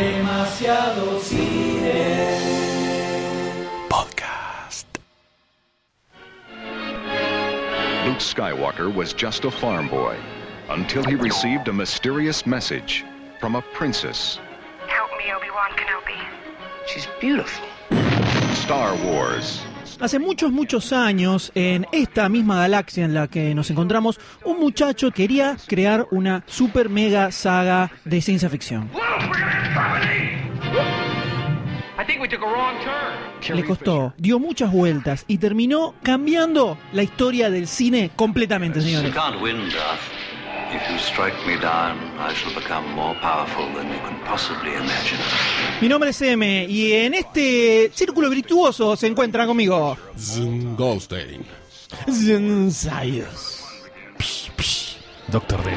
Demasiado cine. Podcast. Luke Skywalker was just a farm boy until he received a mysterious message from a princess. Help me, Obi-Wan Kenobi. She's beautiful. Star Wars. Hace muchos, muchos años, en esta misma galaxia en la que nos encontramos, un muchacho quería crear una super mega saga de ciencia ficción. Le costó, dio muchas vueltas y terminó cambiando la historia del cine completamente, señores. Mi nombre es M y en este círculo virtuoso se encuentra conmigo. Goldstein. Doctor D.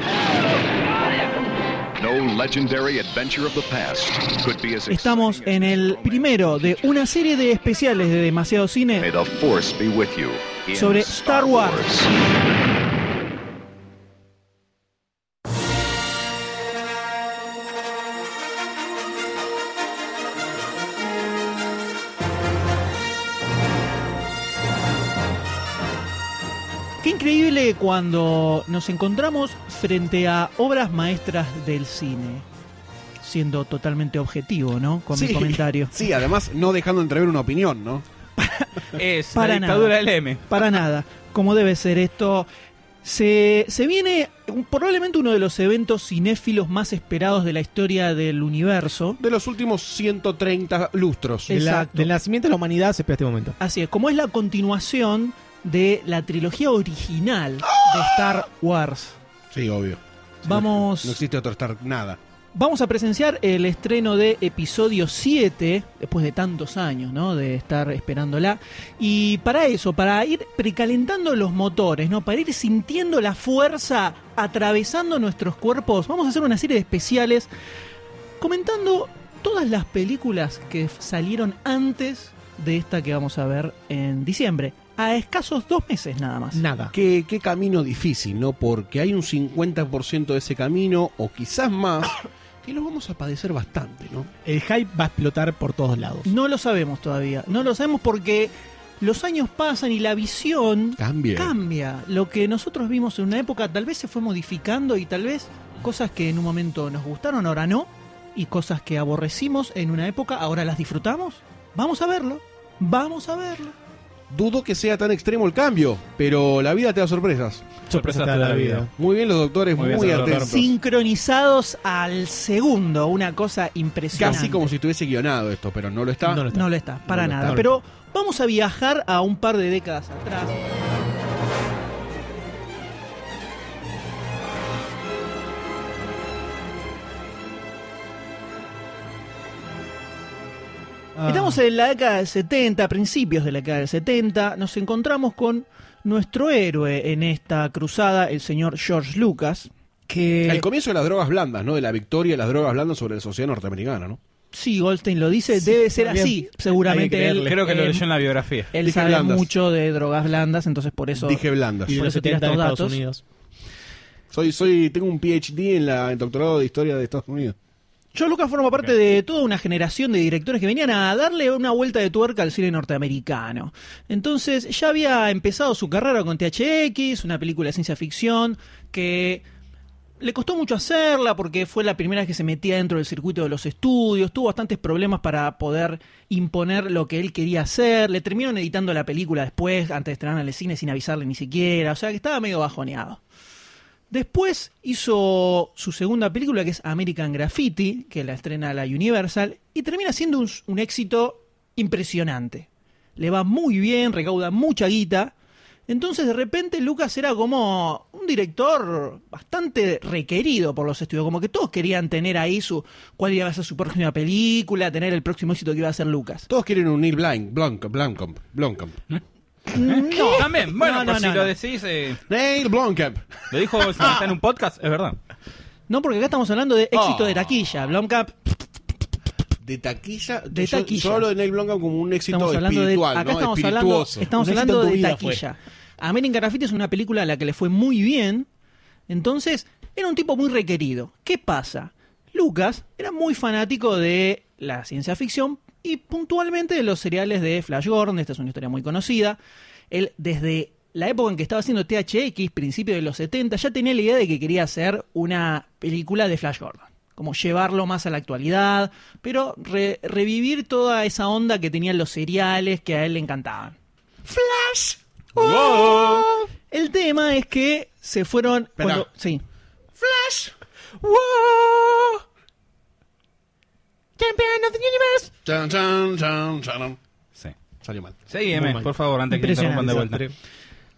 No legendary adventure of the past could be as Estamos en el primero de una serie de especiales de Demasiado Cine May the Force be with you. in sobre Star Wars. Cuando nos encontramos frente a obras maestras del cine. Siendo totalmente objetivo, ¿no? Con mi Sí. comentario. Sí, además no dejando entrever una opinión, ¿no? Es Para la nada. dictadura del M. Para nada. Como debe ser esto. Se, se viene un- probablemente uno de los eventos cinéfilos más esperados de la historia del universo. De los últimos 130 lustros. De la- Exacto. del nacimiento de la humanidad se espera este momento. Así es, como es la continuación de la trilogía original de Star Wars. Sí, obvio. Vamos, No existe otro Star nada. vamos a presenciar el estreno de episodio 7, después de tantos años, ¿no? De estar esperándola. Y para eso, para ir precalentando los motores, ¿no? Para ir sintiendo la fuerza atravesando nuestros cuerpos, vamos a hacer una serie de especiales comentando todas las películas que salieron antes de esta que vamos a ver en diciembre. A escasos dos meses nada más. Nada. Qué, qué camino difícil, ¿no? Porque hay un 50% de ese camino, o quizás más, que lo vamos a padecer bastante, ¿no? El hype va a explotar por todos lados. No lo sabemos todavía. No lo sabemos porque los años pasan y la visión Cambia. cambia. Lo que nosotros vimos en una época tal vez se fue modificando y tal vez cosas que en un momento nos gustaron, ahora no. Y cosas que aborrecimos en una época, ahora las disfrutamos. Vamos a verlo. Vamos a verlo. Dudo que sea tan extremo el cambio, pero la vida te da sorpresas. Sorpresa de la vida. Muy bien los doctores, Muy muy, atentos. Sincronizados al segundo. Una cosa impresionante. Casi como si estuviese guionado esto, pero no lo está. No lo está. No lo está, para No lo nada. está. Pero vamos a viajar a un par de décadas atrás. Ah. Estamos en la década del 70, principios de la década del 70. Nos encontramos con nuestro héroe en esta cruzada, el señor George Lucas. Que El comienzo de las drogas blandas, ¿no? De la victoria de las drogas blandas sobre la sociedad norteamericana, ¿no? sí, Goldstein lo dice, debe ser también. así. Seguramente que él. Creo que lo él- leyó en la biografía. él Dije sabe blandas. mucho de drogas blandas, entonces por eso Dije blandas. Y Por eso tira 70 en estos datos. Soy, soy, tengo un PhD en la en doctorado de historia de Estados Unidos. George Lucas forma parte de toda una generación de directores que venían a darle una vuelta de tuerca al cine norteamericano. Entonces ya había empezado su carrera con THX, una película de ciencia ficción que le costó mucho hacerla porque fue la primera vez que se metía dentro del circuito de los estudios, tuvo bastantes problemas para poder imponer lo que él quería hacer, le terminaron editando la película después, antes de estrenar en el cine sin avisarle ni siquiera, o sea que estaba medio bajoneado. Después hizo su segunda película, que es American Graffiti, que la estrena la Universal, y termina siendo un, un éxito impresionante. Le va muy bien, recauda mucha guita. Entonces, de repente, Lucas era como un director bastante requerido por los estudios. Como que todos querían tener ahí su cuál iba a ser su próxima película, tener el próximo éxito que iba a hacer Lucas. Todos quieren un Neil Blanc, Blomkamp, Blomkamp, Blomkamp. No, También, bueno, No, pero no, si no, lo no. decís, eh, Neil Blomkamp. lo dijo en un podcast, es verdad. No, porque acá estamos hablando de éxito Oh. de taquilla. Blomkamp De taquilla. De yo, taquilla. yo hablo de Neil Blomkamp como un éxito Estamos hablando de, espiritual, acá ¿no? estamos hablando, Espirituoso. estamos Un éxito hablando en tu de vida taquilla. American Graffiti es una película a la que le fue muy bien. Entonces, era un tipo muy requerido. ¿Qué pasa? Lucas era muy fanático de la ciencia ficción y puntualmente de los seriales de Flash Gordon. Esta es una historia muy conocida. Él, desde la época en que estaba haciendo THX, principios de los 70, ya tenía la idea de que quería hacer una película de Flash Gordon. Como llevarlo más a la actualidad, pero re- revivir toda esa onda que tenían los seriales que a él le encantaban. ¡Flash! ¡Oh! El tema es que se fueron. cuando- sí. Flash. Wow. Champion of the universe. Chan, chan, chan, chan. Sí. Salió mal. Seguime, por favor, antes que interrumpan de vuelta.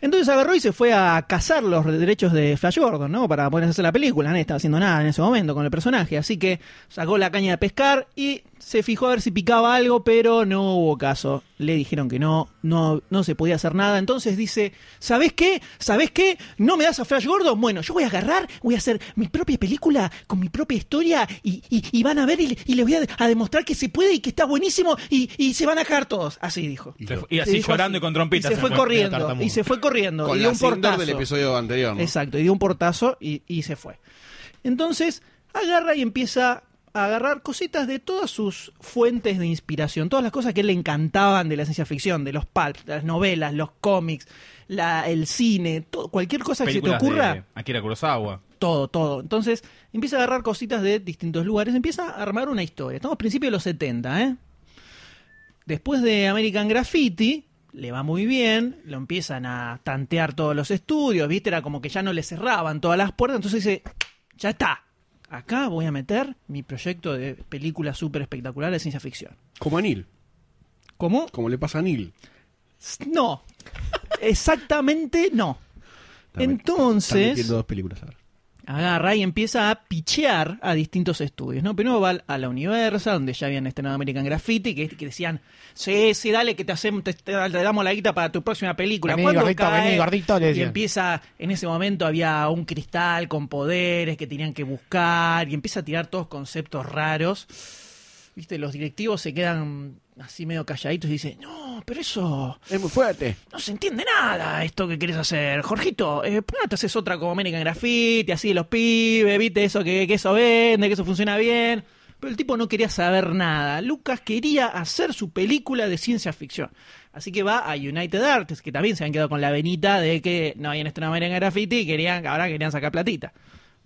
Entonces agarró y se fue a cazar los derechos de Flash Gordon, ¿no? Para poder hacer la película. Nadie estaba haciendo nada en ese momento con el personaje. Así que sacó la caña de pescar y se fijó a ver si picaba algo, pero no hubo caso. Le dijeron que no, no, no se podía hacer nada. Entonces dice, ¿sabés qué? ¿Sabés qué? ¿No me das a Flash Gordon? Bueno, yo voy a agarrar, voy a hacer mi propia película con mi propia historia y, y- y van a ver y, le- y les voy a, a demostrar que se puede y que está buenísimo y, y se van a cagar todos. Así dijo. Fue- Y Se así dijo llorando así. y con trompitas. Y se fue fue. corriendo. Y se fue corriendo. Con y dio la un portazo. del episodio anterior, ¿no? Exacto, y dio un portazo y, y se fue. Entonces, agarra y empieza a agarrar cositas de todas sus fuentes de inspiración, todas las cosas que a él le encantaban de la ciencia ficción, de los pulps, las novelas, los cómics, la, el cine, todo, cualquier cosa que se te ocurra, de Akira Kurosawa. todo, todo. Entonces, empieza a agarrar cositas de distintos lugares, empieza a armar una historia. Estamos a principios de los 70, ¿eh? Después de American Graffiti, le va muy bien, lo empiezan a tantear todos los estudios, ¿viste? Era como que ya no le cerraban todas las puertas, entonces dice, ya está. Acá voy a meter mi proyecto de película súper espectacular de ciencia ficción. Como a Neil. ¿Cómo? Como le pasa a Neil. No. Exactamente no. Entonces... metiendo dos películas ahora. Agarra y empieza a pichear a distintos estudios, ¿no? Primero va a la Universal, donde ya habían estrenado American Graffiti, que, que decían, sí, sí, dale, que te, hacemos, te, te damos la guita para tu próxima película. Vení, ¿Cuándo gordito, cae? vení, gordito, Y empieza, en ese momento había un cristal con poderes que tenían que buscar, y empieza a tirar todos conceptos raros. Viste, los directivos se quedan así medio calladitos y dicen, no, pero eso Es muy fuerte. no se entiende nada esto que querés hacer. Jorgito, eh, ¿por qué no te haces otra como American Graffiti, así de los pibes, viste eso que, que eso vende, que eso funciona bien? Pero el tipo no quería saber nada. Lucas quería hacer su película de ciencia ficción. Así que va a United Arts, que también se han quedado con la venita de que no habían estrenado American Graffiti y querían, ahora querían sacar platita.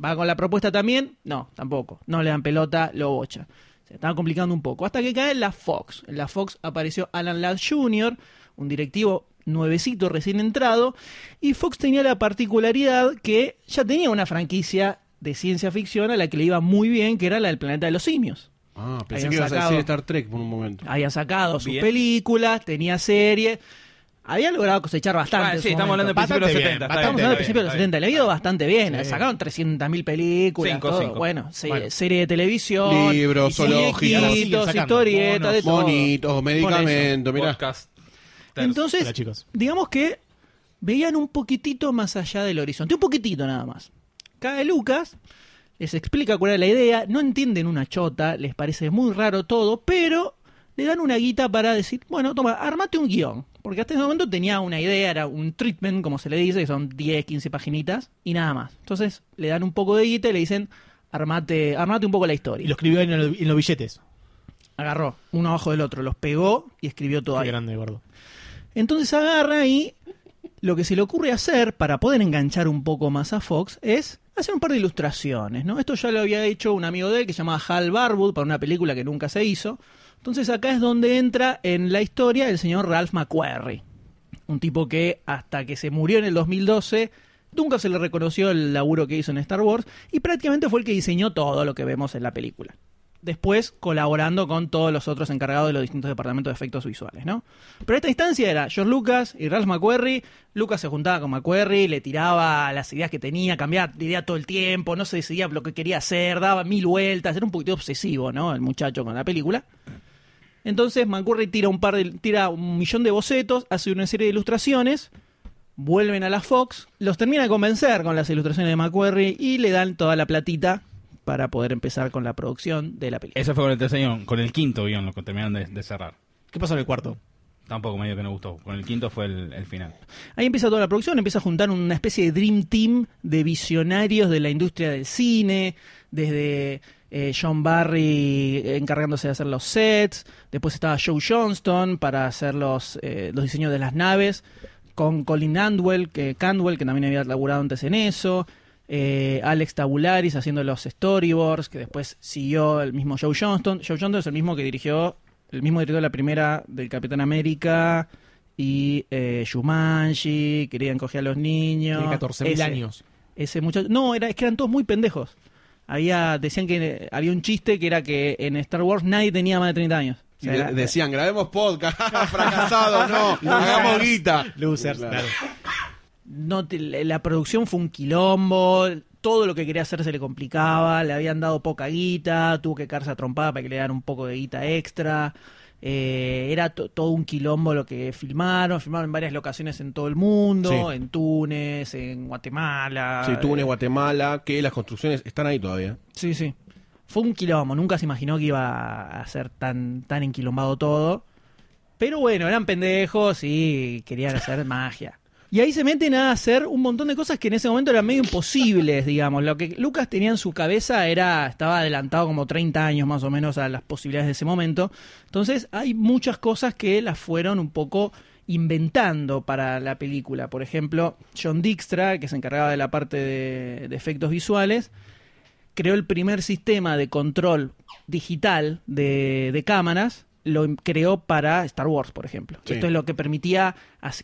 ¿Va con la propuesta también? No, tampoco. No le dan pelota, lo bocha. Se estaba complicando un poco. Hasta que cae en la Fox. En la Fox apareció Alan Ladd Jr., un directivo nuevecito recién entrado. Y Fox tenía la particularidad que ya tenía una franquicia de ciencia ficción a la que le iba muy bien, que era la del planeta de los simios. Ah, pensé Habían que ibas a decir Star Trek por un momento. Había sacado sus Bien. películas, tenía series. Había logrado cosechar bastante. Ah, en sí, su estamos hablando de momento. principios de los Bastante 70. bien, está Estamos hablando del principio de los bien, 70. Le ha ido bastante bien. Sí. Sacaron 300.000 películas, Cinco, todo. cinco. bueno, se- Bueno. serie de televisión, Libros, zoológicos. historietas, de todo. Monitos, medicamentos, mirá. Podcast. Entonces, Hola, chicos. digamos que veían un poquitito más allá del horizonte, un poquitito nada más. Cae Lucas, les explica cuál era la idea, no entienden una chota, les parece muy raro todo, pero le dan una guita para decir, bueno, toma, armate un guion. Porque hasta ese momento tenía una idea, era un treatment, como se le dice, que son 10, 15 paginitas, y nada más. Entonces le dan un poco de guita y le dicen, armate, armate un poco la historia. Y lo escribió en, el- en los billetes. Agarró uno abajo del otro, los pegó y escribió todo Qué ahí. grande, gordo. Entonces agarra y lo que se le ocurre hacer para poder enganchar un poco más a Fox es hacer un par de ilustraciones, ¿no? Esto ya lo había hecho un amigo de él que se llamaba Hal Barwood para una película que nunca se hizo. Entonces acá es donde entra en la historia el señor Ralph McQuarrie, un tipo que hasta que se murió en el 2012 nunca se le reconoció el laburo que hizo en Star Wars y prácticamente fue el que diseñó todo lo que vemos en la película. Después colaborando con todos los otros encargados de los distintos departamentos de efectos visuales, ¿no? Pero esta instancia era George Lucas y Ralph McQuarrie. Lucas se juntaba con McQuarrie, le tiraba las ideas que tenía, cambiaba de idea todo el tiempo, no se decidía lo que quería hacer, daba mil vueltas, era un poquito obsesivo, ¿no? El muchacho con la película. Entonces McQuarrie tira un par de, tira un millón de bocetos, hace una serie de ilustraciones, vuelven a la Fox, los termina de convencer con las ilustraciones de McQuarrie y le dan toda la platita para poder empezar con la producción de la película. Ese fue con el tercer guion, con el quinto guion lo que terminaron de, de cerrar. ¿Qué pasó en el cuarto? Tampoco medio que no gustó. Con el quinto fue el, el final. Ahí empieza toda la producción, empieza a juntar una especie de Dream Team de visionarios de la industria del cine, desde eh, John Barry encargándose de hacer los sets, después estaba Joe Johnston para hacer los, eh, los diseños de las naves, con Colin Andwell, que, Candwell, que también había laburado antes en eso, eh, Alex Tabularis haciendo los storyboards, que después siguió el mismo Joe Johnston. Joe Johnston es el mismo que dirigió, el mismo director de la primera del Capitán América y eh, Shumanji, querían coger a los niños. Tiene 14.000 Ese- años. ese muchacho. No, era, es que eran todos muy pendejos. Había, decían que había un chiste que era que en Star Wars nadie tenía más de 30 años. O Y sea, de- era- decían, grabemos podcast, fracasado, no, hagamos guita. Losers, Claro. no te- la producción fue un quilombo, todo lo que quería hacer se le complicaba, le habían dado poca guita, tuvo que quedarse a trompada para que le dieran un poco de guita extra. Eh, era to- todo un quilombo lo que filmaron, filmaron en varias locaciones en todo el mundo, Sí. en Túnez, en Guatemala. Sí, Túnez, eh, Guatemala, que las construcciones están ahí todavía. Sí, sí. Fue un quilombo, nunca se imaginó que iba a ser tan, tan enquilombado todo. Pero bueno, eran pendejos y querían hacer magia. Y ahí se meten a hacer un montón de cosas que en ese momento eran medio imposibles, digamos. Lo que Lucas tenía en su cabeza era, estaba adelantado como 30 años más o menos a las posibilidades de ese momento. Entonces hay muchas cosas que las fueron un poco inventando para la película. Por ejemplo, John Dijkstra, que se encargaba de la parte de- de efectos visuales, creó el primer sistema de control digital de, de cámaras, lo im- creó para Star Wars, por ejemplo. Sí. Esto es lo que permitía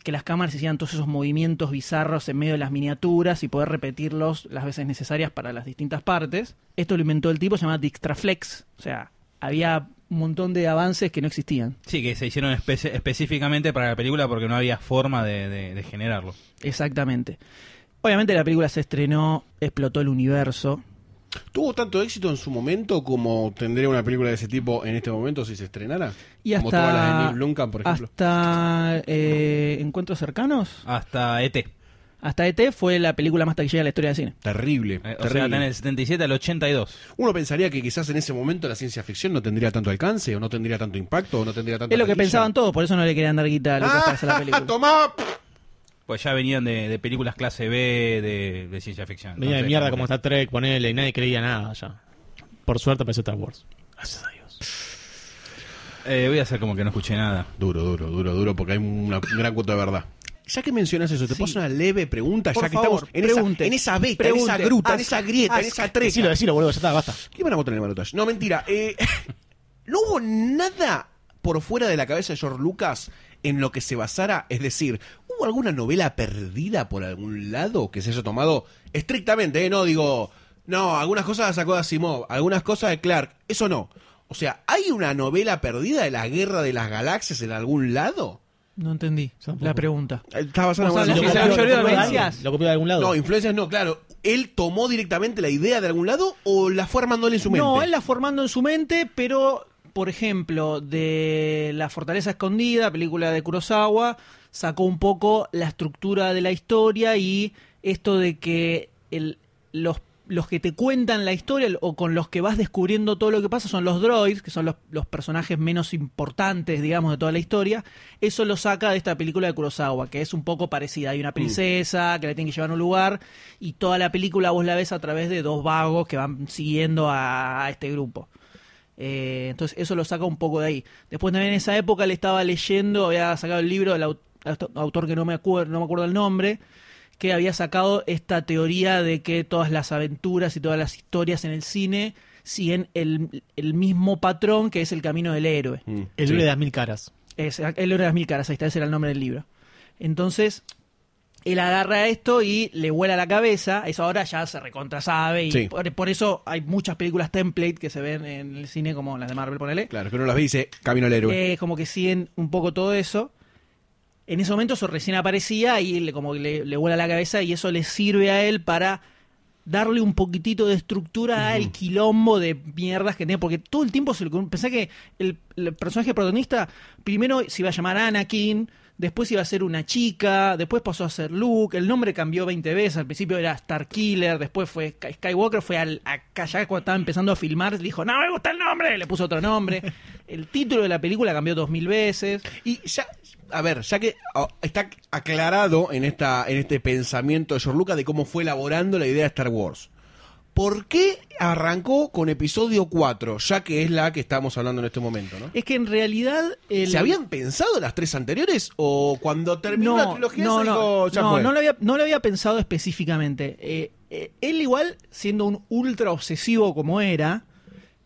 que las cámaras hicieran todos esos movimientos bizarros en medio de las miniaturas y poder repetirlos las veces necesarias para las distintas partes. Esto lo inventó el tipo, se llama Dijkstraflex. O sea, había un montón de avances que no existían. Sí, que se hicieron espe- específicamente para la película porque no había forma de, de- de generarlo. Exactamente. Obviamente la película se estrenó, explotó el universo. ¿Tuvo tanto éxito en su momento como tendría una película de ese tipo en este momento si se estrenara? Y como hasta, todas las de Neil Blomkamp, por ejemplo. hasta eh, Encuentros Cercanos. Hasta ET. Hasta ET fue la película más taquillera de la historia del cine. Terrible, Eh, o sea, terrible. en el 77 al 82. Uno pensaría que quizás en ese momento la ciencia ficción no tendría tanto alcance, o no tendría tanto impacto, o no tendría tanto. Es lo que pensaban todos, por eso no le querían dar guita a Lucas para hacer la película. Ah, ¡Tomá! Pues ya venían de, de películas clase B de, de ciencia ficción. Venía de Entonces, mierda como Star Trek, ponele, y nadie creía nada ya. Por suerte apareció Star Wars. Gracias a Dios. Eh, voy a hacer como que no escuché nada. Duro, duro, duro, duro, porque hay una, un gran cuota de verdad. Ya que mencionas eso, te Sí. una leve pregunta, Por ya que favor, estamos en esa, pregunte. en esa beta, en Pregunte. esa gruta, en esa grieta, en esa treca. Decilo, decilo, boludo, ya está, basta. ¿Qué van a botar en el balotaje? No, mentira. eh, ¿No hubo nada por fuera de la cabeza de George Lucas en lo que se basara? Es decir, ¿hubo alguna novela perdida por algún lado que se haya tomado estrictamente? eh? No digo, no, algunas cosas las sacó de Asimov, algunas cosas de Clark. Eso no. O sea, ¿hay una novela perdida de la Guerra de las Galaxias en algún lado? No entendí la pregunta. Eh, Está basada en alguna lo copió- de influencias. Lo copió de algún lado. No, influencias no, claro. ¿Él tomó directamente la idea de algún lado o la fue armando él en su mente? No, él la formando en su mente, pero, por ejemplo, de La Fortaleza Escondida, película de Kurosawa, sacó un poco la estructura de la historia y esto de que el- los, los que te cuentan la historia o con los que vas descubriendo todo lo que pasa son los droids, que son los, los personajes menos importantes, digamos, de toda la historia. Eso lo saca de esta película de Kurosawa, que es un poco parecida. Hay una princesa que la tiene que llevar a un lugar y toda la película vos la ves a través de dos vagos que van siguiendo a, a este grupo. Eh, entonces eso lo saca un poco de ahí. Después también en esa época le estaba leyendo, había sacado el libro del autor que no me, acuerdo, no me acuerdo el nombre, que había sacado esta teoría de que todas las aventuras y todas las historias en el cine siguen el, el mismo patrón que es el camino del héroe. Mm, El sí. libro de las mil caras. Es, el héroe de las mil caras, ahí está, ese era el nombre del libro. Entonces, él agarra esto y le vuela la cabeza, eso ahora ya se recontra sabe y Sí. por, por eso hay muchas películas template que se ven en el cine como las de Marvel, ponele. Claro, que uno las ve y dice, camino al héroe. Eh, como que siguen un poco todo eso. En ese momento eso recién aparecía y le, como le, le vuela la cabeza y eso le sirve a él para darle un poquitito de estructura al quilombo de mierdas que tiene, porque todo el tiempo se le pensé que el, el personaje protagonista primero se iba a llamar Anakin, después iba a ser una chica, después pasó a ser Luke, el nombre cambió 20 veces, al principio era Starkiller, después fue Sky- Skywalker, fue al, acá ya cuando estaba empezando a filmar, dijo, no me gusta el nombre, le puso otro nombre, el título de la película cambió dos mil veces, Y ya, a ver, ya que oh, está aclarado en esta en este pensamiento de George Lucas de cómo fue elaborando la idea de Star Wars. ¿por qué arrancó con episodio 4? Ya que es la que estamos hablando en este momento, ¿no? Es que en realidad. el- ¿Se habían pensado las tres anteriores? ¿O cuando terminó la trilogía no, se no, dijo, ya no, fue? no lo había, no lo había pensado específicamente. Eh, eh, él igual, siendo un ultra obsesivo como era,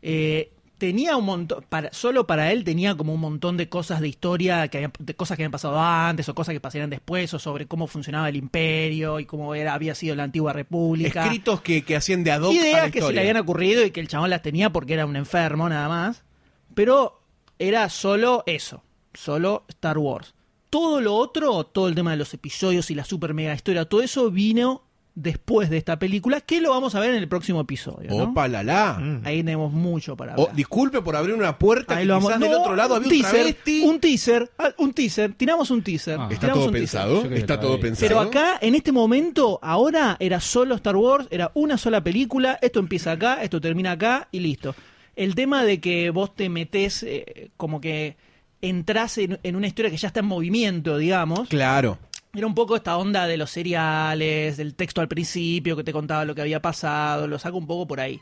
eh, tenía un montón, para, solo para él tenía como un montón de cosas de historia, que habían- de cosas que habían pasado antes o cosas que pasarían después, o sobre cómo funcionaba el imperio y cómo era, había sido la antigua república. Escritos que, que hacían de ad hoc a la Ideas que se le habían ocurrido y que el chabón las tenía porque era un enfermo nada más. Pero era solo eso, solo Star Wars. Todo lo otro, todo el tema de los episodios y la super mega historia, todo eso vino después de esta película, que lo vamos a ver en el próximo episodio. ¿no? Opa, la la. Mm. Ahí tenemos mucho para Oh, hablar. disculpe por abrir una puerta Ahí que lo vamos- quizás del No, otro lado había un, teaser, un teaser, ah, un teaser, tiramos un teaser. Ah. Está todo pensado, está todo pensado. Pero acá, en este momento, ahora era solo Star Wars, era una sola película, esto empieza acá, esto termina acá y listo. El tema de que vos te metés, eh, como que entras en, en una historia que ya está en movimiento, digamos, Claro. Era un poco esta onda de los seriales, del texto al principio que te contaba lo que había pasado, lo saco un poco por ahí.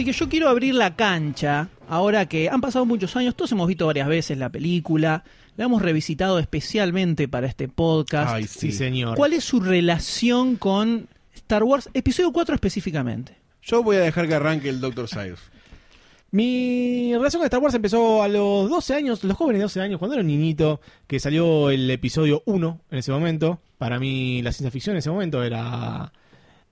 Así que yo quiero abrir la cancha, ahora que han pasado muchos años, todos hemos visto varias veces la película, la hemos revisitado especialmente para este podcast. Ay, Sí, sí. señor. ¿Cuál es su relación con Star Wars, episodio 4 específicamente? Yo voy a dejar que arranque el Dr. Sayus. Mi relación con Star Wars empezó a los 12 años, los jóvenes 12 años, cuando era un niñito, que salió el episodio 1 en ese momento. Para mí la ciencia ficción en ese momento era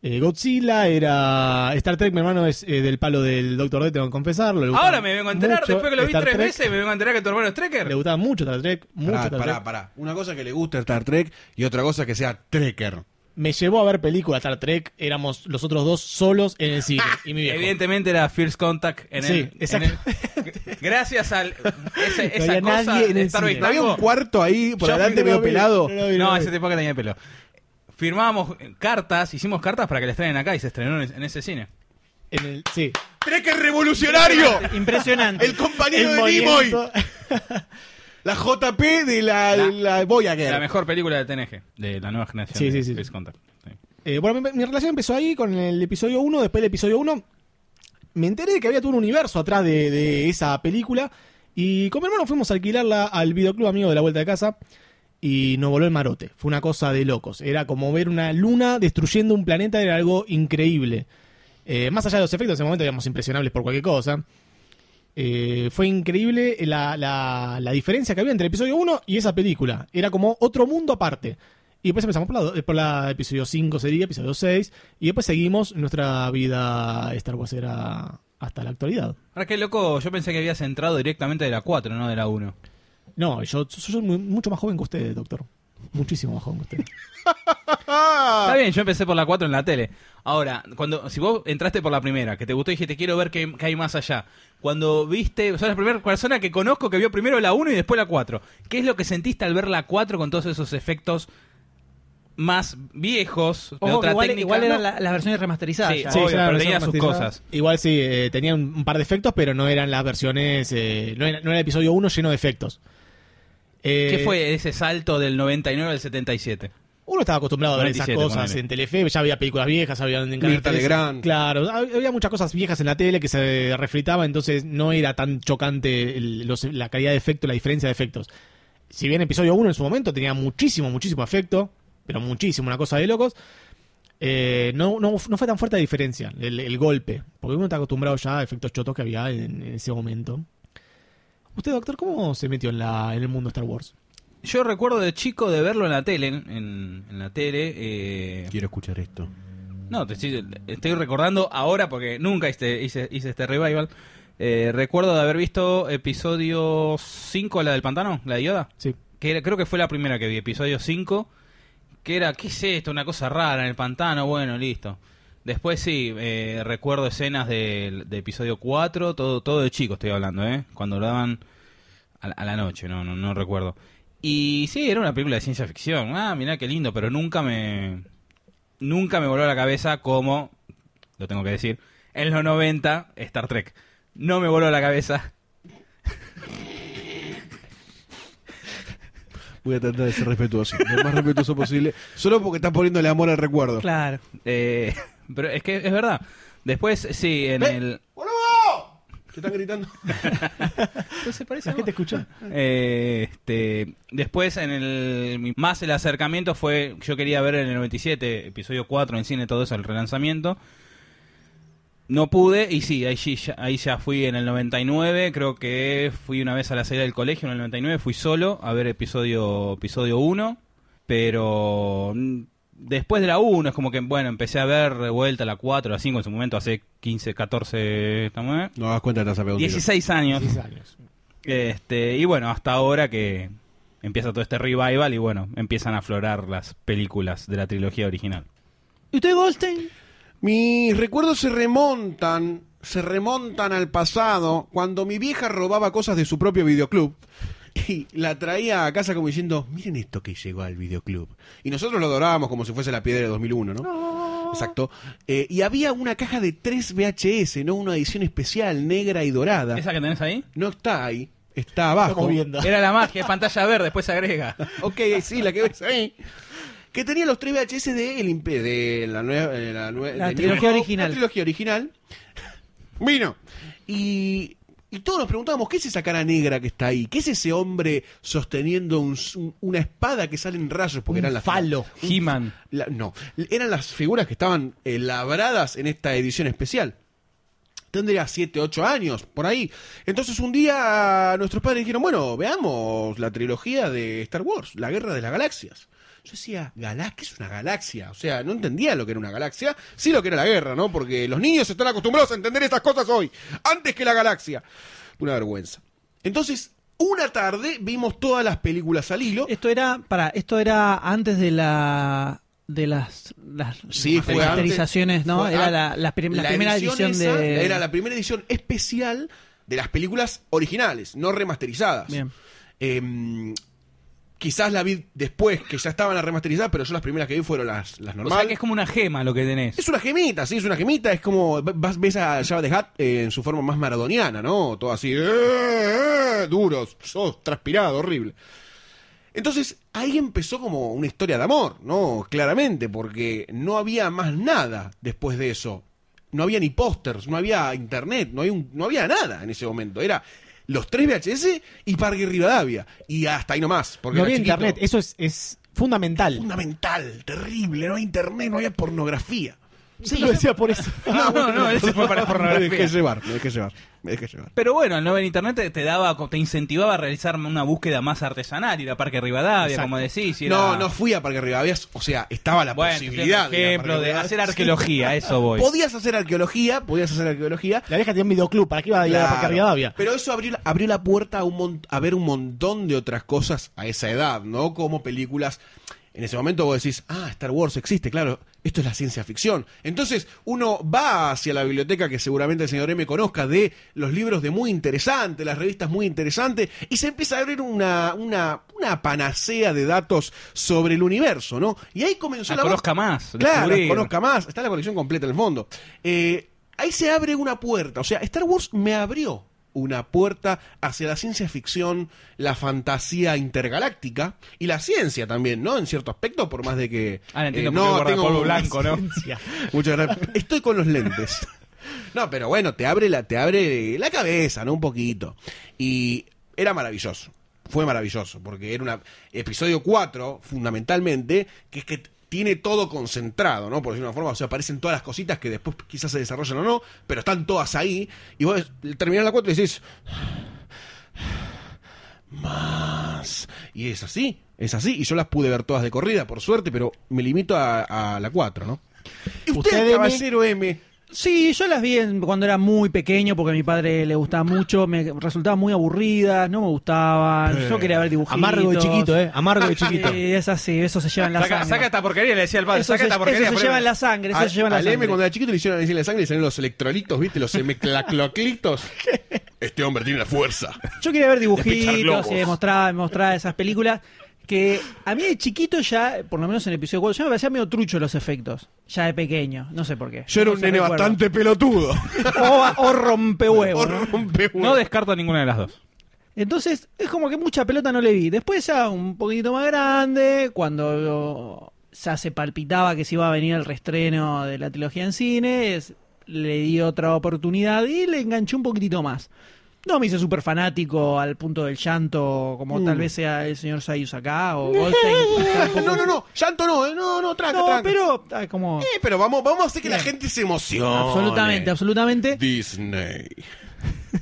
eh, Godzilla, era Star Trek, mi hermano es eh, del palo del Doctor D, tengo que confesarlo. le Ahora me vengo a enterar, mucho después que lo vi Star tres Trek. veces, me vengo a enterar que tu hermano es Le Trekker. gustaba mucho Star Trek, mucho Pará, Star pará, Trek. pará. Una cosa que le gusta Star Trek y otra cosa que sea Trekker. Me llevó a ver películas Star Trek, éramos los otros dos solos en el cine. y mi viejo. Evidentemente era First Contact en Sí, el, en exacto. el- Gracias al ese- No esa había cosa nadie en de el Star cine. Wars ¿No había un cuarto ahí por Yo fui- medio no lo vi, pelado? no lo vi, no No, lo ese tipo que tenía pelo. Firmábamos cartas, hicimos cartas para que la estrenen acá y se estrenó en, en ese cine. En el- sí. ¡Trekker revolucionario! Impresionante. El compañero El de Nimoy. movimiento. La JP de la, La- la Voyager. La mejor película de TNG, de la nueva generación. Sí, de sí, sí. First Contact. Sí. Eh, bueno, mi, mi relación empezó ahí con el episodio 1. Después del episodio 1, me enteré de que había todo un universo atrás de, de esa película. Y con mi hermano fuimos a alquilarla al videoclub amigo de la vuelta de casa. Y nos voló el marote. Fue una cosa de locos. Era como ver una luna destruyendo un planeta. Era algo increíble. Eh, más allá de los efectos, en ese momento éramos impresionables por cualquier cosa. Eh, fue increíble la, la- diferencia que había entre el episodio 1 y esa película. Era como otro mundo aparte. Y después empezamos por la, do- por la episodio 5 sería, episodio 6. Y después seguimos nuestra vida Star Wars era hasta la actualidad. Ahora qué loco, yo pensé que habías entrado directamente de la 4, no de la 1. No, yo soy muy- mucho más joven que ustedes, doctor. Muchísimo más joven que ustedes. Está bien, yo empecé por la 4 en la tele. Ahora, cuando si vos entraste por la primera, que te gustó y dijiste quiero ver qué, qué hay más allá. Cuando viste, sos la primera persona que conozco que vio primero la 1 y después la 4. ¿Qué es lo que sentiste al ver la 4 con todos esos efectos más viejos de Ojo, que otra igual, técnica? igual eran No, la- las versiones remasterizadas. Sí, ya. sí. Obvio, era la pero tenía sus cosas. Igual sí, eh, tenía un, un par de efectos, pero no eran las versiones. eh, no, era, no era el episodio 1 lleno de efectos. Eh, ¿Qué fue ese salto del 99 al 77? Uno estaba acostumbrado a ver esas 97, cosas ponele. en Telefe, ya había películas viejas, había en Canal Mirta 13. Legrand. Claro, hab- había muchas cosas viejas en la tele que se refritaba, entonces no era tan chocante el- los- la calidad de efecto, la diferencia de efectos. Si bien episodio 1 en su momento tenía muchísimo, muchísimo efecto, pero muchísimo, una cosa de locos, eh, no, no, no fue tan fuerte la diferencia, el, el golpe, porque uno está acostumbrado ya a efectos chotos que había en, en ese momento. Usted, doctor, ¿cómo se metió en, la, en el mundo Star Wars? Yo recuerdo de chico de verlo en la tele, en, en la tele. eh, Quiero escuchar esto. No, te estoy, estoy recordando ahora porque nunca hice, hice, hice este revival. Eh, recuerdo de haber visto episodio 5, la del pantano, la de Yoda. Sí. Que era- creo que fue la primera que vi, episodio 5. Que era, ¿qué es esto? Una cosa rara en el pantano. Bueno, listo. Después sí, eh, recuerdo escenas del de episodio 4, todo, todo de chico estoy hablando, ¿eh? Cuando lo daban a, la- a la noche, no, no, no recuerdo. Y sí, era una película de ciencia ficción. Ah, mirá qué lindo, pero nunca me. Nunca me voló a la cabeza como. Lo tengo que decir. En los 90, Star Trek. No me voló a la cabeza. Voy a tratar de ser respetuoso, lo más respetuoso posible, solo porque estás poniéndole amor al recuerdo. Claro. Eh, pero es que es verdad. Después, sí, en el. ¡Boludo! ¿Qué están gritando? se parece La gente escuchó. Eh, este, después, en el más el acercamiento fue. Yo quería ver en el 97, episodio 4 en cine, todo eso, el relanzamiento. No pude, y sí, ahí, sí ya, ahí ya fui en el 99. Creo que fui una vez a la salida del colegio en el 99. Fui solo a ver episodio, episodio 1. Pero después de la 1 es como que, bueno, empecé a ver de vuelta la 4, la 5 en su momento, hace 15, 14, estamos, No das cuenta, tiro. 16 años. 16 años. Este, y bueno, hasta ahora que empieza todo este revival y bueno, empiezan a aflorar las películas de la trilogía original. ¿Y usted, Goldstein? Mis recuerdos se remontan, se remontan al pasado, cuando mi vieja robaba cosas de su propio videoclub y la traía a casa como diciendo, miren esto que llegó al videoclub. Y nosotros lo adorábamos como si fuese la piedra de 2001, ¿no? Exacto. Eh, y había una caja de 3 VHS, ¿no? Una edición especial, negra y dorada. ¿Esa que tenés ahí? No está ahí, está abajo. Estamos viendo. Era la magia, pantalla verde, después se agrega. Ok, sí, la que ves ahí. Que tenía los 3 VHS de, el, impe- de la, nueva, eh, la, nue- La de trilogía original. La trilogía original. Vino. Y, y todos nos preguntábamos, ¿qué es esa cara negra que está ahí? ¿Qué es ese hombre sosteniendo un- un- una espada que sale en rayos? Porque Un eran las falo. He-Man. la- no, eran las figuras que estaban eh, labradas en esta edición especial. Tendría 7, 8 años, por ahí. Entonces un día nuestros padres dijeron, bueno, veamos la trilogía de Star Wars, la Guerra de las Galaxias. Yo decía, ¿galaxia? ¿Qué es una galaxia? O sea, no entendía lo que era una galaxia, sí lo que era la guerra, ¿no? Porque los niños están acostumbrados a entender estas cosas hoy, antes que la galaxia. Una vergüenza. Entonces, una tarde vimos todas las películas al hilo. Esto era, para, esto era antes de la de las, las Sí, fue antes. masterizaciones, ¿no? Fue era la, la prim- la la primera edición esa de Era la primera edición especial de las películas originales, no remasterizadas. Bien. Em, quizás la vi después, que ya estaban las remasterizadas, pero yo las primeras que vi fueron las, las O normales. sea que es como una gema lo que tenés. Es una gemita, sí, es una gemita. Es como. Vas, ves a Java de Hat eh, en su forma más maradoniana, ¿no? Todo así. eh, eh, duros, sos transpirado, horrible. Entonces, ahí empezó como una historia de amor, ¿no? Claramente, porque no había más nada después de eso. No había ni pósters, no había internet, no había, un- no había nada en ese momento. Era los tres VHS y Parque Rivadavia. Y hasta ahí nomás. Porque No había chiquito. internet, eso es, es fundamental. Fundamental, terrible. No había internet, no había pornografía. Sí, lo decía por eso. No, no, no, ese fue para Me dejé pornografía. llevar, me dejé llevar, me dejé llevar. Pero bueno, al no ver internet te, te daba, te incentivaba a realizar una búsqueda más artesanal, ir a Parque Rivadavia, Exacto. como decís. y era- No, no fui a Parque Rivadavia, o sea, estaba la Bueno, posibilidad. por ejemplo, de hacer arqueología, eso voy. Podías hacer arqueología, podías hacer arqueología. La vieja tenía un videoclub, ¿para qué iba a ir a. Parque Rivadavia? Pero eso abrió, la- abrió la puerta a, un mon- a ver un montón de otras cosas a esa edad, ¿no? Como películas. En ese momento vos decís, ah, Star Wars existe, claro, esto es la ciencia ficción. Entonces uno va hacia la biblioteca que seguramente el señor M conozca de los libros de muy interesante, las revistas muy interesantes, y se empieza a abrir una, una, una panacea de datos sobre el universo, ¿no? Y ahí comenzó Ah, la conozca más, Claro, conozca más. Está la colección completa en el fondo. Eh, ahí se abre una puerta. O sea, Star Wars me abrió una puerta hacia la ciencia ficción, la fantasía intergaláctica y la ciencia también, ¿no? En cierto aspecto, por más de que eh, Ahora entiendo qué el guardapolvo blanco, ¿no? Muchas gracias. Estoy con los lentes. No, pero bueno, te abre la, te abre la cabeza, ¿no? Un poquito. Y era maravilloso. Fue maravilloso, porque era un episodio 4, fundamentalmente, que es que tiene todo concentrado, ¿no? Por decirlo de una forma, o sea, aparecen todas las cositas que después quizás se desarrollan o no, pero están todas ahí. Y vos terminás la 4 y decís, más. Y es así, es así. Y yo las pude ver todas de corrida, por suerte, pero me limito a, a la 4, ¿no? Y usted, Usted, caballero M, Sí, yo las vi en- cuando era muy pequeño porque a mi padre le gustaba mucho, me resultaban muy aburridas, no me gustaban, yo quería ver dibujitos. Amargo de chiquito, ¿eh? Amargo de chiquito. Sí, es así, eso se lleva en la Saca, sangre. saca esta porquería, le decía al padre. eso Saca se, esta porquería. eso se lleva en la sangre, eso Al- se lleva en la al M sangre. cuando era chiquito le hicieron la sangre y salieron los electrolitos, ¿viste? Los semeclacloclitos. Este hombre tiene la fuerza. Yo quería ver dibujitos y me mostraba esas películas que a mí de chiquito ya, por lo menos en el episodio 4, ya me parecían medio trucho los efectos, ya de pequeño, no sé por qué. Yo era No un nene recuerdo. bastante pelotudo. O, o rompehuevo, O ¿no? rompehuevos. No descarto ninguna de las dos. Entonces, es como que mucha pelota no le vi. Después ya un poquitito más grande, cuando ya se palpitaba que se iba a venir el reestreno de la trilogía en cine, es- le di otra oportunidad y le enganché un poquitito más. No me hice súper fanático al punto del llanto, como tal vez sea el señor Sayus acá, o Goldstein. no, no, no. Llanto no, eh. No, no, tranca, No, tranca. pero ah, como... Eh, pero vamos, vamos a hacer que la gente se emocione. Absolutamente, absolutamente. Disney.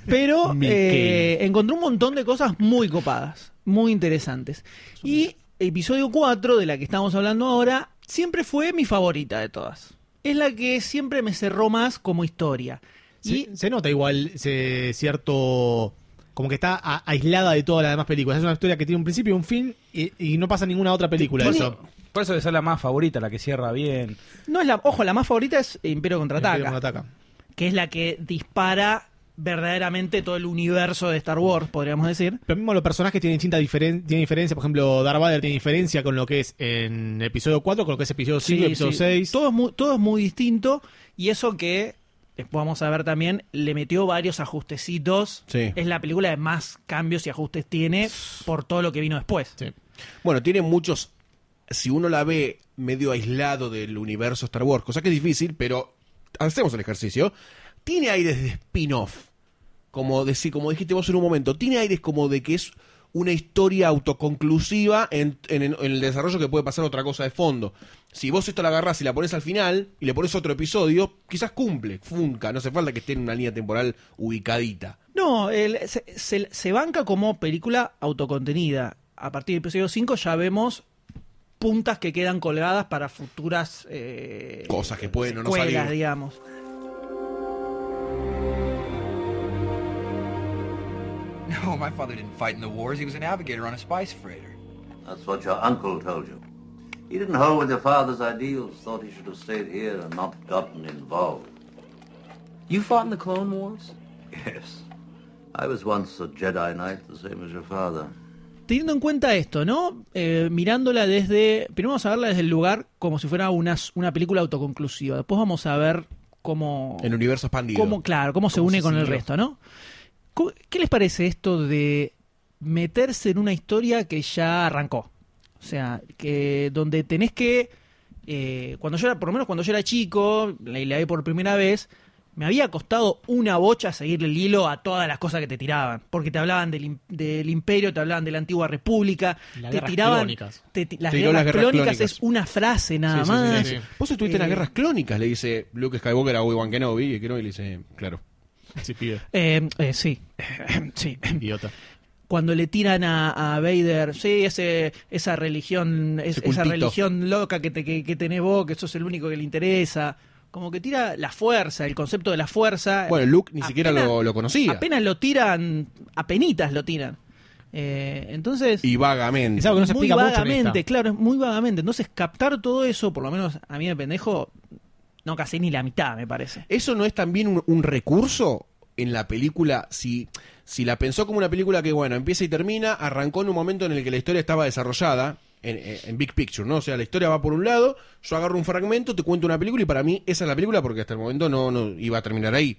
Pero eh, encontré un montón de cosas muy copadas, muy interesantes. Y episodio 4, de la que estamos hablando ahora, siempre fue mi favorita de todas. Es la que siempre me cerró más como historia. Y Se, nota igual ese cierto. Como que está a- aislada de todas las demás películas. Es una historia que tiene un principio y un fin y, y no pasa en ninguna otra película. Tiene- Eso. Por eso es la más favorita, la que cierra bien. no es la, ojo, la más favorita es Imperio Contraataca, Imperio Contraataca. que es la que dispara verdaderamente todo el universo de Star Wars, podríamos decir. Pero mismo los personajes tienen distinta diferen tienen diferencia. Por ejemplo, Darth Vader tiene diferencia con lo que es en episodio 4, con lo que es episodio 5 y Sí, episodio sí. 6. Todo es, muy, todo es muy distinto y eso que después vamos a ver también le metió varios ajustecitos. Sí. Es la película de más cambios y ajustes tiene por todo lo que vino después. Sí. Bueno, tiene muchos. Si uno la ve medio aislado del universo Star Wars, cosa que es difícil, pero hacemos el ejercicio. Tiene aires de spin-off. Como, decir, como dijiste vos en un momento, tiene aires como de que es una historia autoconclusiva en, en- en el desarrollo que puede pasar otra cosa de fondo. Si vos esto la agarrás y la pones al final y le pones otro episodio, quizás cumple, funca, no hace falta que esté en una línea temporal ubicadita. No, el- se, se- se banca como película autocontenida. A partir del episodio 5 ya vemos puntas que quedan colgadas para futuras eh, Cosas que pueden o no salir. digamos. No, my father didn't fight in the wars. He was a navigator on a spice freighter. That's what your uncle told you. He didn't hold with your father's ideals, thought he should have stayed here and not gotten involved. You fought in the Clone Wars? Yes. I was once a Jedi Knight, the same as your father. Teniendo en cuenta esto, ¿no? Eh, mirándola desde. Primero vamos a verla desde el lugar como si fuera una, una película autoconclusiva. Después vamos a ver cómo. El universo expandido. cómo claro, cómo se Cómo une se con el resto, ¿no? ¿Qué les parece esto de meterse en una historia que ya arrancó? O sea, que donde tenés que. eh, cuando yo era, por lo menos cuando yo era chico, la, la vi por primera vez, me había costado una bocha seguirle el hilo a todas las cosas que te tiraban. Porque te hablaban del, im- del imperio, te hablaban de la antigua república, Las te guerras tiraban. clónicas. te ti- las, Te guerras las guerras clónicas, clónicas. es una frase nada Sí, sí, sí, más. sí, sí. Vos estuviste en las Eh, guerras clónicas, le dice Luke Skywalker a Obi-Wan Kenobi, y Kenobi le dice, claro. Sí, pibe. Eh, eh, sí, sí. Idiota. cuando le tiran a, a Vader, sí, ese, esa religión, es- Ese esa religión loca que, te, que, que tenés vos, que sos el único que le interesa. Como que tira la fuerza, el concepto de la fuerza. Bueno, Luke ni siquiera Apenas- lo, lo conocía. Apenas lo tiran, apenitas lo tiran. Eh, entonces, Y vagamente. Es algo que no se muy explica mucho en vagamente, esta. claro, es muy vagamente. Entonces, captar todo eso, por lo menos a mí de pendejo, no casi ni la mitad, me parece. ¿Eso no es también un, un recurso en la película? Si, si la pensó como una película que, bueno, empieza y termina, arrancó en un momento en el que la historia estaba desarrollada en, en- en Big Picture, ¿no? O sea, la historia va por un lado, yo agarro un fragmento, te cuento una película y para mí esa es la película porque hasta el momento no, no iba a terminar ahí.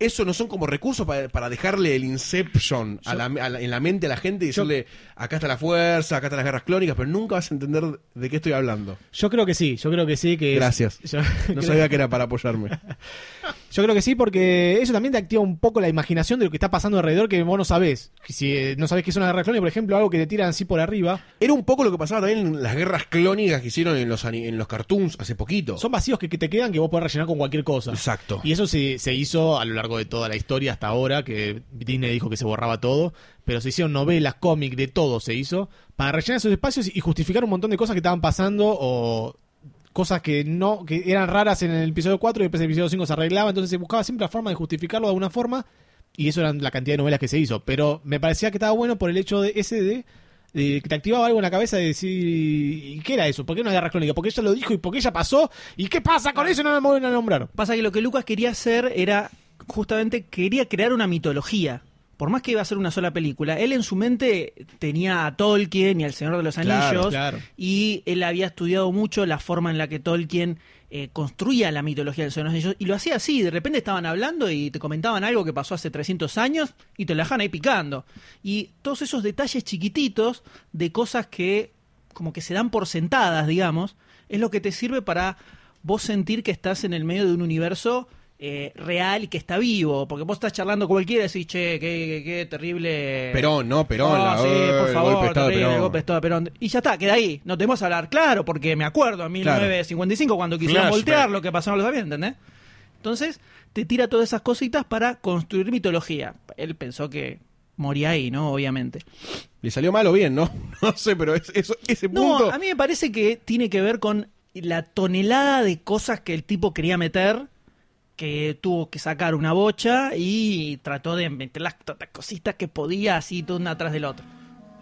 Eso no son como recursos para, para dejarle el Inception a la- a la- en la mente a la gente y decirle, acá está la fuerza, acá están las guerras clónicas, pero nunca vas a entender de qué estoy hablando. Yo creo que sí, yo creo que sí. Que es- Gracias. yo, No sabía que era para apoyarme. yo creo que sí, porque eso también te activa un poco la imaginación de lo que está pasando alrededor que vos no sabés. Si eh, no sabés que es una guerra clónica, por ejemplo, algo que te tiran así por arriba, Era un poco lo que pasaba también en las guerras clónicas que hicieron en los, en los cartoons hace poquito. son vacíos que, que te quedan que vos podés rellenar con cualquier cosa. Exacto. Y eso se, se hizo a lo largo de toda la historia hasta ahora, que Disney dijo que se borraba todo, pero se hicieron novelas, cómics, de todo se hizo, para rellenar esos espacios y justificar un montón de cosas que estaban pasando o cosas que no que eran raras en el episodio 4 y después en el episodio 5 se arreglaba, entonces se buscaba siempre la forma de justificarlo de alguna forma y eso era la cantidad de novelas que se hizo, pero me parecía que estaba bueno por el hecho de ese de, que te activaba algo en la cabeza de decir ¿y qué era eso? ¿Por qué no hay guerra crónica? Porque ella lo dijo y porque ella pasó ¿y qué pasa con eso? No me vuelven a nombrar. Pasa que lo que Lucas quería hacer era justamente quería crear una mitología. Por más que iba a ser una sola película, él en su mente tenía a Tolkien y al Señor de los Anillos claro. y él había estudiado mucho la forma en la que Tolkien eh, construía la mitología del Señor de los Anillos y lo hacía así, de repente estaban hablando y te comentaban algo que pasó hace 300 años y te lo dejaban ahí picando. Y todos esos detalles chiquititos de cosas que como que se dan por sentadas, digamos, es lo que te sirve para vos sentir que estás en el medio de un universo eh, real y que está vivo. Porque vos estás charlando con cualquiera y decís, che, qué, qué- qué terrible. Perón, no, Perón, Oh, la- sí, eh, por el favor, golpe de estado de terrible, Perón. el golpe de de Perón. Y ya está, queda ahí. No tenemos que hablar. Claro, porque me acuerdo en 1955 cuando quisieron Flashback. voltear lo que pasó en los aviones, ¿entendés? Entonces, te tira todas esas cositas para construir mitología. Él pensó que moría ahí, ¿no? Obviamente. Le salió mal o bien, ¿no? No sé, pero es- eso- ese punto. No, a mí me parece que tiene que ver con la tonelada de cosas que el tipo quería meter, que tuvo que sacar una bocha y trató de meter las, cositas que podía así, todo una atrás del otro.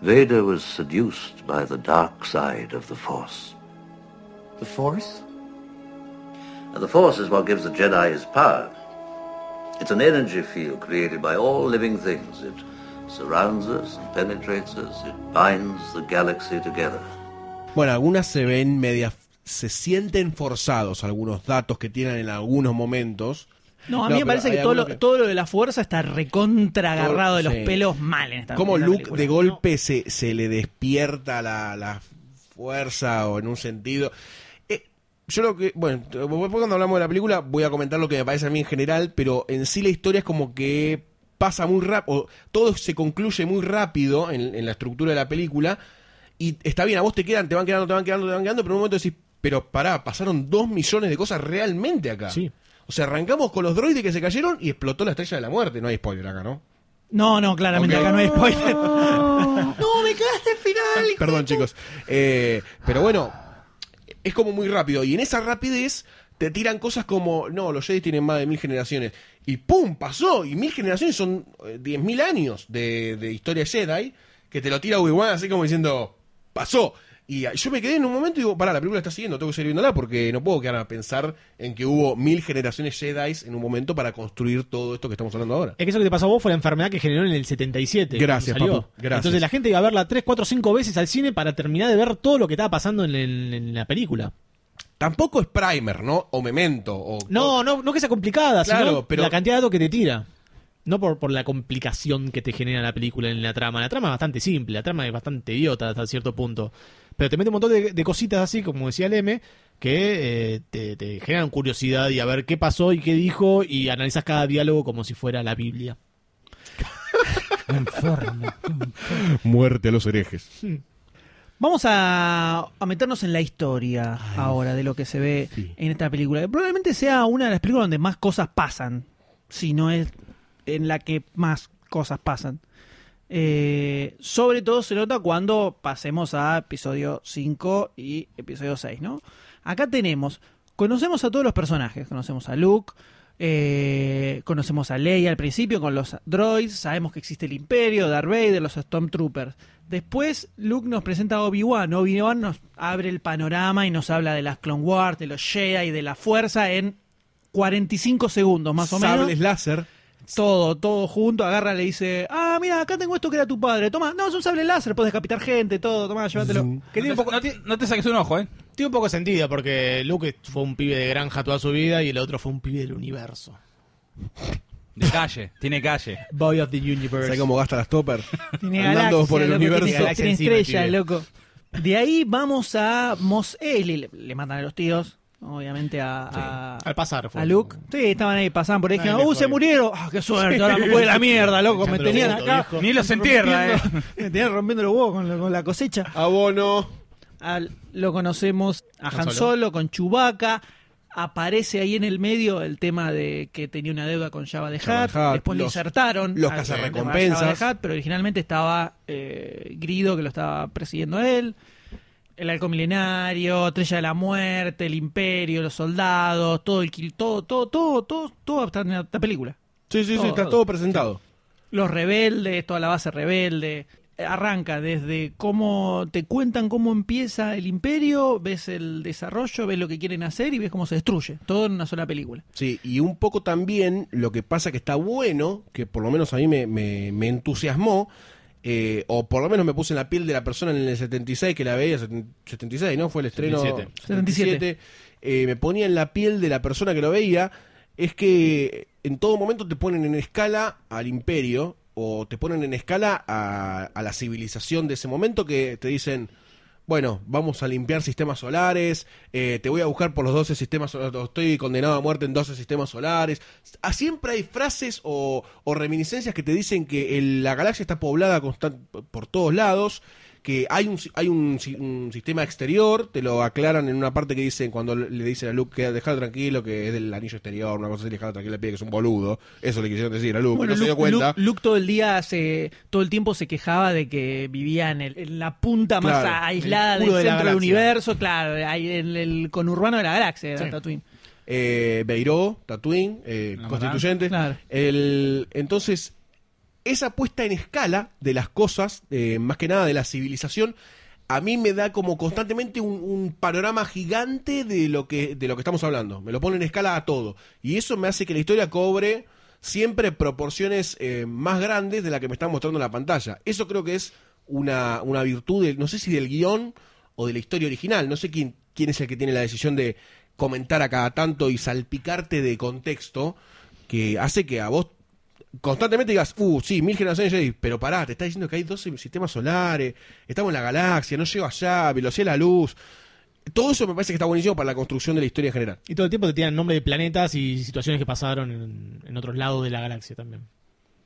Vader was seduced by the dark side of the Force. The Force? And the Force is what gives the Jedi his power. It's an energy field created by all living things. It surrounds us and penetrates us. It binds the galaxy together. Bueno, algunas se ven medias. Se sienten forzados algunos datos que tienen en algunos momentos. No, a No, mí me parece que todo, lo, que- todo lo de la fuerza está recontra agarrado de los Sí. pelos mal en esta Como Luke película. de golpe se, se le despierta la, la fuerza o en un sentido. Eh, yo lo que. Bueno, después cuando hablamos de la película voy a comentar lo que me parece a mí en general, pero en sí la historia es como que pasa muy rápido. Todo se concluye muy rápido en, en la estructura de la película. Y está bien, a vos te quedan, te van quedando, te van quedando, te van quedando, pero en un momento decís, pero pará, pasaron dos millones de cosas realmente acá. Sí. O sea, arrancamos con los droides que se cayeron y explotó la estrella de la muerte. No hay spoiler acá, ¿no? No, no, claramente acá no hay spoiler. no, me quedaste al final. Perdón, chicos. Eh, pero bueno, es como muy rápido. Y en esa rapidez te tiran cosas como, no, los Jedi tienen más de mil generaciones. Y ¡pum! Pasó. Y mil generaciones son eh, diez mil años de, de historia Jedi. Que te lo tira Obi-Wan así como diciendo, pasó. Y ah, yo me quedé en un momento y digo, pará, la película está siguiendo, tengo que seguir viéndola porque no puedo quedar a pensar en que hubo mil generaciones Jedi en un momento para construir todo esto que estamos hablando ahora. Es que eso que te pasó a vos fue la enfermedad que generó en el 77. Gracias, salió. papu, gracias. Entonces la gente iba a verla 3, 4, 5 veces al cine para terminar de ver todo lo que estaba pasando en, la película. Tampoco es primer, ¿no? O memento. O, No, no, no que sea complicada, Claro, sino pero- la cantidad de datos que te tira. No por, por la complicación que te genera la película en la trama. La trama es bastante simple, la trama es bastante idiota hasta cierto punto. Pero te mete un montón de, de cositas así, como decía Leme, que eh, te, te generan curiosidad y a ver qué pasó y qué dijo y analizas cada diálogo como si fuera la Biblia. Muerte a los herejes. Vamos a, a meternos en la historia ahora de lo que se ve sí. en esta película. Que Probablemente sea una de las películas donde más cosas pasan, si no es en la que más cosas pasan. Eh, sobre todo se nota cuando pasemos a episodio 5 y episodio 6, ¿no? Acá tenemos, conocemos a todos los personajes, conocemos a Luke, eh, conocemos a Leia al principio con los droids, sabemos que existe el Imperio, Darth Vader, los Stormtroopers. Después Luke nos presenta a Obi-Wan, Obi-Wan nos abre el panorama y nos habla de las Clone Wars, de los Jedi, de la fuerza en 45 segundos más o menos. Sables láser. Todo, todo junto, agarra, le dice, ah, mira, acá tengo esto que era tu padre, toma, no, es un sable láser, puedes decapitar gente, todo, toma, llévatelo. Que tiene no, un poco, te, no te- no te saques un ojo, ¿eh? tiene un poco de sentido porque Luke fue un pibe de granja toda su vida y el otro fue un pibe del universo. De calle, tiene calle. Boy of the Universe. ¿Sabes cómo gasta las topper? Tiene galaxia, por el loco, universo. Tiene, estrella, loco. De ahí vamos a Mos Eisley, le, le matan a los tíos, obviamente a, a- Al pasar fue. a Luke. Sí, estaban ahí, pasaban por ahí, dijeron, ¡uh, se murieron! ¡Ah, qué suerte! Ahora me fue de la mierda, loco, me tenían votos, acá. viejo. Ni los entierra, ¿eh? Me tenían rompiendo los huevos con, la- con la cosecha. Abono. Al- lo conocemos a Han Solo. Con Chewbacca. Aparece ahí en el medio el tema de que tenía una deuda con Java de Jabba Hutt. Después lo los- insertaron. los cazarrecompensas. The Hutt, pero originalmente estaba eh, Grido que lo estaba persiguiendo a él. El halcón milenario, Estrella de la Muerte, el Imperio, los soldados, todo el todo, todo, todo, todo, todo está en esta película. Sí, sí, sí, está todo. todo presentado. Los rebeldes, toda la base rebelde. Arranca desde cómo te cuentan cómo empieza el imperio, ves el desarrollo, ves lo que quieren hacer y ves cómo se destruye. Todo en una sola película. Sí, y un poco también lo que pasa que está bueno, que por lo menos a mí me, me- me entusiasmó, eh, o por lo menos me puse en la piel de la persona en el 76 que la veía, seten- 76, ¿no? Fue el estreno 77. 77. eh, me ponía en la piel de la persona que lo veía, es que en todo momento te ponen en escala al imperio, o te ponen en escala a, a la civilización de ese momento que te dicen, bueno, vamos a limpiar sistemas solares, eh, te voy a buscar por los 12 sistemas solares, estoy condenado a muerte en 12 sistemas solares. Ah, Siempre hay frases o, o reminiscencias que te dicen que el- la galaxia está poblada constan- por todos lados, que hay un, hay un, si- un sistema exterior, te lo aclaran en una parte que dicen, cuando le dicen a Luke que dejalo tranquilo, que es del anillo exterior, una cosa así, dejalo tranquilo, le pide que es un boludo. Eso le quisieron decir a Luke, Bueno, no se dio cuenta. Luke- Luke todo el día se, todo el tiempo se quejaba de que vivía en, el- en la punta más Claro, aislada el del de centro del universo, claro, ahí en el conurbano de la galaxia, Sí. Tatooine. eh, Beiró, Tatooine, eh, constituyente. Claro. El, entonces, esa puesta en escala de las cosas, eh, más que nada de la civilización, a mí me da como constantemente un, panorama gigante de lo que de lo que estamos hablando. Me lo pone en escala a todo. Y eso me hace que la historia cobre siempre proporciones eh, más grandes de la que me están mostrando en la pantalla. Eso creo que es una, una virtud, del- no sé si del guion o de la historia original. No sé quién, quién es el que tiene la decisión de comentar a cada tanto y salpicarte de contexto que hace que a vos constantemente digas, uh, sí, mil generaciones Jedi, pero pará, te está diciendo que hay 12 sistemas solares, estamos en la galaxia, no llego allá, velocidad de la luz. Todo eso me parece que está buenísimo para la construcción de la historia en general. Y todo el tiempo te tiran nombre de planetas y situaciones que pasaron en, en otros lados de la galaxia también.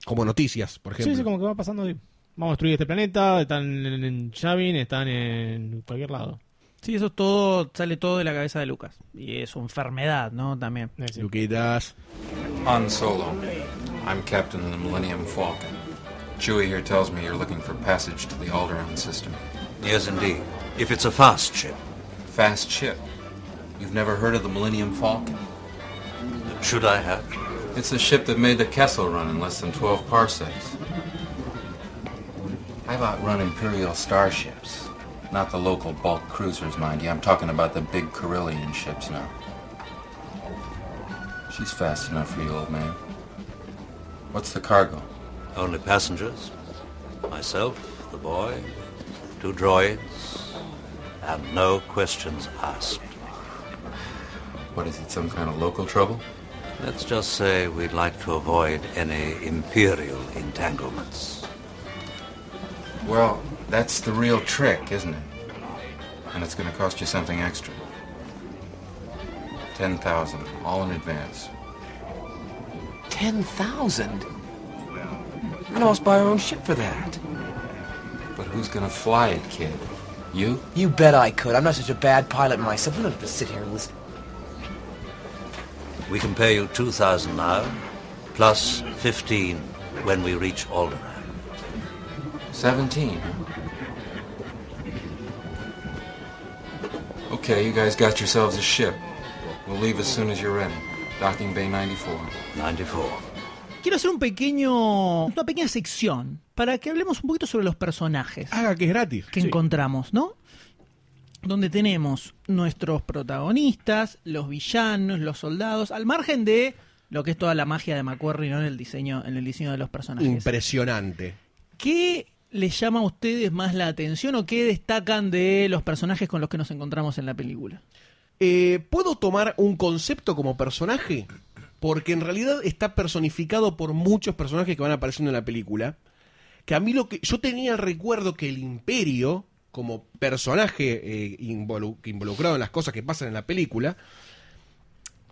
Como noticias, por ejemplo. Sí, sí, como que va pasando. Vamos a destruir este planeta, están en, en Yavin, están en cualquier lado. Sí, eso es todo, sale todo de la cabeza de Lucas. Y es su enfermedad, ¿no? También. Sí. Luquitas. Han Solo. I'm captain of the Millennium Falcon. Chewie here tells me you're looking for passage to the Alderaan system. Yes, indeed. If it's a fast ship, Fast ship. You've never heard of the Millennium Falcon? should I have? It's the ship that made the Kessel run in less than 12 parsecs. I've outrun Imperial starships. Not the local bulk cruisers, mind you. I'm talking about the big Carillion ships now. She's fast enough for you, old man. What's the cargo? Only passengers, myself, the boy, two droids, and no questions asked. What is it, some kind of local trouble? Let's just say we'd like to avoid any imperial entanglements. Well, that's the real trick, isn't it? And it's going to cost you something extra. Ten thousand, all in advance. Ten thousand? I'd almost buy our own ship for that. But who's going to fly it, kid? You? You bet I could. I'm not such a bad pilot myself. I'm not have to sit here and listen. We can pay you 2,000 now, plus 15 when we reach Alderaan. Seventeen, huh? Okay, you guys got yourselves a ship. We'll leave as soon as you're ready. Docking Bay 94. 94. Quiero hacer un pequeño, una pequeña sección para que hablemos un poquito sobre los personajes Haga que es gratis. que encontramos, ¿no? Donde tenemos nuestros protagonistas, los villanos, los soldados, al margen de lo que es toda la magia de McQuarrie ¿no? en el diseño, en el diseño de los personajes. Impresionante. ¿Qué les llama a ustedes más la atención o qué destacan de los personajes con los que nos encontramos en la película? Eh, ¿Puedo tomar un concepto como personaje? Porque en realidad está personificado por muchos personajes que van apareciendo en la película. Que a mí lo que. Yo tenía el recuerdo que el Imperio, como personaje eh, involucrado en las cosas que pasan en la película,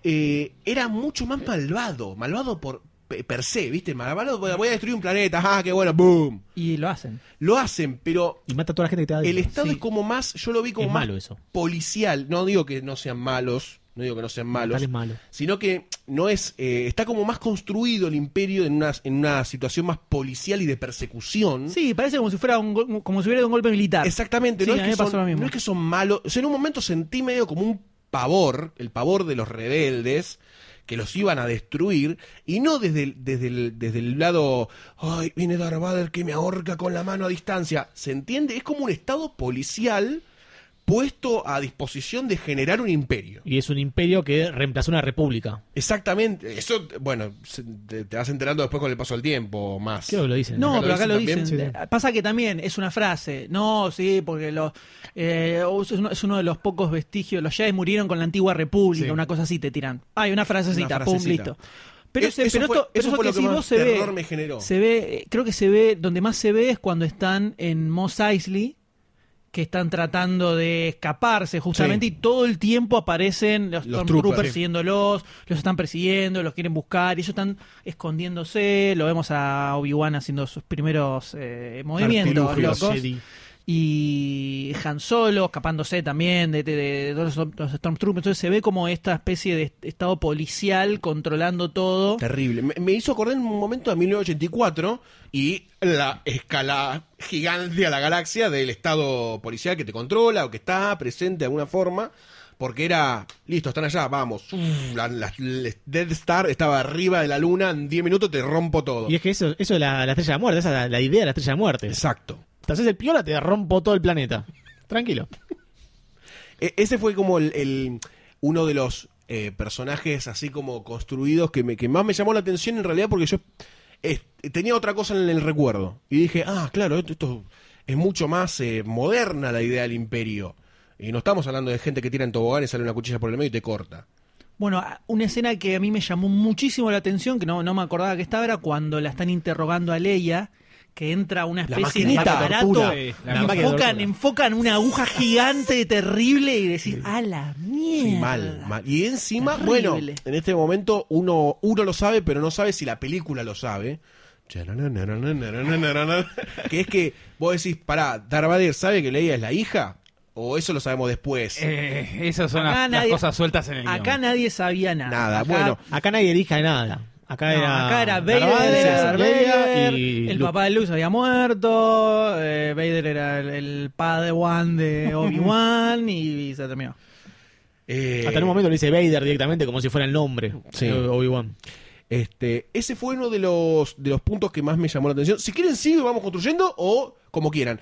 eh, era mucho más malvado. Malvado por per se, ¿viste? Malvado, voy a voy a destruir un planeta, ¡ah, qué bueno! ¡Boom! Y lo hacen. Lo hacen, pero Y mata a toda la gente que te da el. Estado Sí. es como más, yo lo vi como Es más malo eso. policial. No digo que no sean malos, no digo que no sean malos, Tal es malo. sino que no es eh, está como más construido el imperio en una, en una situación más policial y de persecución. Sí, parece como si fuera un, gol- como si hubiera un golpe militar. Exactamente, Sí, no, es que son, lo mismo. no es que son malos. O sea, en un momento sentí medio como un pavor, el pavor de los rebeldes que los iban a destruir y no desde el, desde el, desde el lado, ay, viene Darth Vader que me ahorca con la mano a distancia. ¿Se entiende? Es como un estado policial puesto a disposición de generar un imperio. Y es un imperio que reemplazó una república. Exactamente. Eso, bueno, te, te vas enterando después con el paso del tiempo más. Creo que lo dicen. No, Acá lo pero acá lo dicen Pasa que también es una frase. No, sí, porque los, eh, es, uno, es uno de los pocos vestigios. Los Jedi murieron con la antigua república, Sí. una cosa así te tiran. Hay una frasecita, Una pum, listo. Pero, Es- se- eso pero fue- esto, pero eso fue lo que que si más vos se terror ve, me generó. se ve, creo que se ve, donde más se ve es cuando están en Mos Eisley, que están tratando de escaparse justamente Sí. y todo el tiempo aparecen los, Los Stormtroopers troopers, sí. siguiéndolos, los están persiguiendo, los quieren buscar y ellos están escondiéndose, lo vemos a Obi-Wan haciendo sus primeros eh, movimientos locos Jedi. Y Han Solo escapándose también de, de- de todos los, los Stormtroopers, entonces se ve como esta especie de estado policial controlando todo. Terrible. Me, me hizo acordar en un momento a 1984 y la escala gigante a la galaxia del estado policial que te controla o que está presente de alguna forma. Porque era, listo, están allá, vamos. Uf, la, la- la Death Star estaba arriba de la luna, en 10 minutos te rompo todo. Y es que eso, eso es la, la estrella de muerte, esa es la, la idea de la estrella de muerte. Exacto. Te haces el piola, te rompo todo el planeta. Tranquilo. E- ese fue como el, el- uno de los eh, personajes así como construidos que, me, que más me llamó la atención en realidad porque yo eh, tenía otra cosa en el recuerdo. Y dije, ah, claro, esto, esto es mucho más eh, moderna la idea del imperio. Y no estamos hablando de gente que tira en tobogán y sale una cuchilla por el medio y te corta. Bueno, a- una escena que a mí me llamó muchísimo la atención, que no, no me acordaba que estaba, era cuando la están interrogando a Leia, que entra una La especie de aparato, enfocan, enfocan una aguja gigante, terrible, y decís, a la mierda. Sí, mal, mal. Y encima, Terrible. bueno, en este momento uno, uno lo sabe, pero no sabe si la película lo sabe. Que es que vos decís, pará, Darth Vader sabe que Leia es la hija, o eso lo sabemos después. Eh, esas son las, cosas sueltas en el Acá guion. nadie sabía nada. Nada, Acá- bueno. Acá nadie elija nada. Acá no, era. acá era Darth Vader, Vader, Vader, y el Luke. papá de Luke había muerto, eh, Vader era el, el padawan de Obi-Wan y se terminó. Eh, Hasta en un momento le dice Vader directamente como si fuera el nombre Sí. de Obi-Wan. Este, ese fue uno de los, de los puntos que más me llamó la atención. Si quieren, y vamos construyendo o como quieran.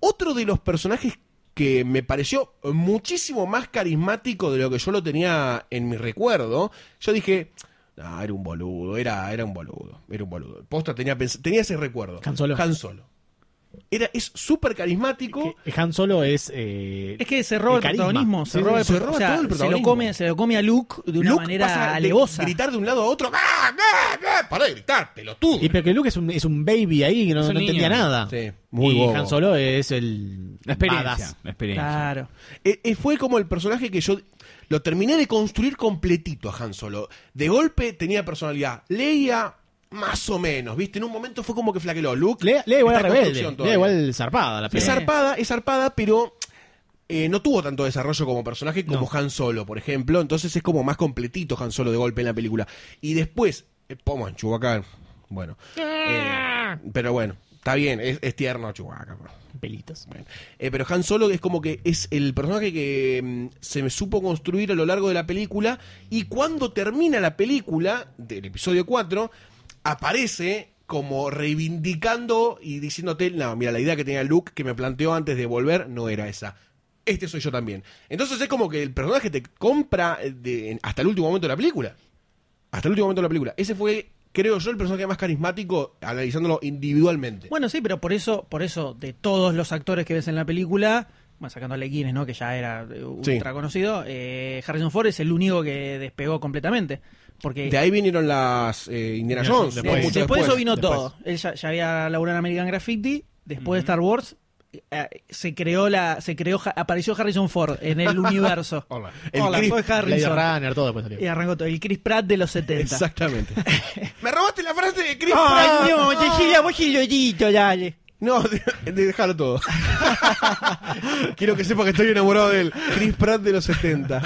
Otro de los personajes que me pareció muchísimo más carismático de lo que yo lo tenía en mi recuerdo, yo dije, ah, era un boludo, era, era un boludo, era un boludo. Posta tenía, tenía ese recuerdo. Han Solo. Han Solo. Era, es súper carismático. Que Han Solo es. eh, Es que se roba el, protagonismo, se Sí, roba, el se pro- roba o sea, todo el se lo protagonismo. come, se lo come a Luke de una Luke manera pasa de alevosa. gritar de un lado a otro. ¡Ah, ah, ah! Pará de gritar, pelotudo. Y porque Luke es un, es un baby ahí que no, entendía nada. Sí, muy y bobo. Han Solo es el. La experiencia. La experiencia. Claro. Eh, eh, fue como el personaje que yo lo terminé de construir completito a Han Solo. De golpe tenía personalidad. Leia, más o menos, ¿viste? En un momento fue como que flaqueló. Luke. Lea, Lea igual rebelde. Lea igual zarpada la Es peli. zarpada, es zarpada, pero eh, no tuvo tanto desarrollo como personaje como No. Han Solo, por ejemplo. Entonces es como más completito Han Solo de golpe en la película. Y después, eh, Pomo, Chewbacca, bueno. eh, pero bueno, está bien, es, es tierno Chewbacca. bro. Pelitos. Eh, pero Han Solo es como que es el personaje que mm, se me supo construir a lo largo de la película y cuando termina la película del episodio 4 aparece como reivindicando y diciéndote, no, mira, la idea que tenía Luke que me planteó antes de volver no era esa. Este soy yo también. Entonces es como que el personaje te compra eh, hasta el último momento de la película. Hasta el último momento de la película. Ese fue, creo yo, el personaje más carismático analizándolo individualmente. Bueno, sí, pero por eso, por eso, de todos los actores que ves en la película, bueno, sacando a Lequines, ¿no? Que ya era eh, Sí. ultra conocido, eh, Harrison Ford es el único que despegó completamente. Porque De ahí vinieron las eh, Indiana Jones. Después, después de eso vino después. todo. Él ya, ya había laburado en American Graffiti, después de Star Wars. Eh, se creó la se creó apareció Harrison Ford en el universo Hola. El Hola, Chris- soy Harrison Runner, todo después salió. y arrancó todo el Chris Pratt de los 70 Exactamente. Me robaste la frase de Chris Ay, Pratt. no, decile vos Gillollito, dale. No, de, de- déjalo todo. Quiero que sepa que estoy enamorado de él. Chris Pratt de los 70.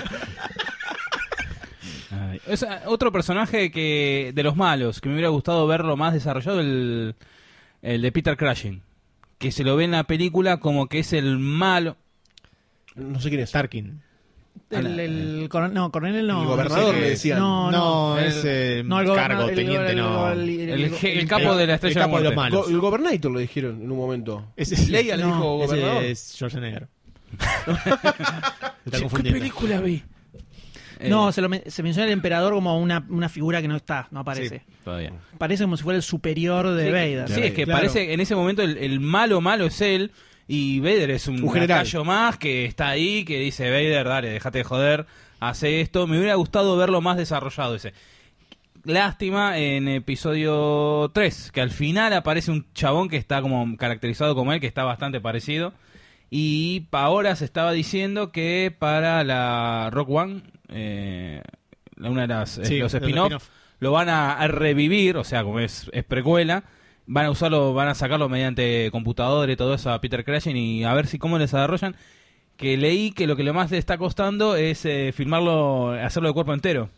Es eh, otro personaje que de los malos, que me hubiera gustado verlo más desarrollado, el, el de Peter Cushing. Que se lo ve en la película como que es el malo. No sé quién es. Tarkin. El, el no, coronel no. El gobernador no sé le qué. decían. No, no. No, es No, el cargo, gobernador- el- teniente, no. el- capo de la estrella el capo de los malos. Go- el Gobernator le dijeron en un momento. Ese es- Leia le no, dijo gobernador. Ese es Schwarzenegger. Está confundiendo. vi? Eh, No, se, lo men- se menciona el emperador como una, una figura que no está, no aparece. todavía. Parece como si fuera el superior de Sí, Vader. Sí, es que Claro. parece en ese momento el, el malo malo es él y Vader es un, Un general. lacayo más que está ahí que dice Vader, dale, déjate de joder, hace esto. Me hubiera gustado verlo más desarrollado ese. Lástima en episodio 3, que al final aparece un chabón que está como caracterizado como él, que está bastante parecido. Y pa- ahora se estaba diciendo que para la Rock One, eh, una de las eh, Sí, los spin-off, lo van a, a revivir, o sea, como es, es precuela, van a usarlo, van a sacarlo mediante computadora y todo eso a Peter Cushing y a ver si cómo les desarrollan. Que leí que lo que le más le está costando es eh, filmarlo, hacerlo de cuerpo entero.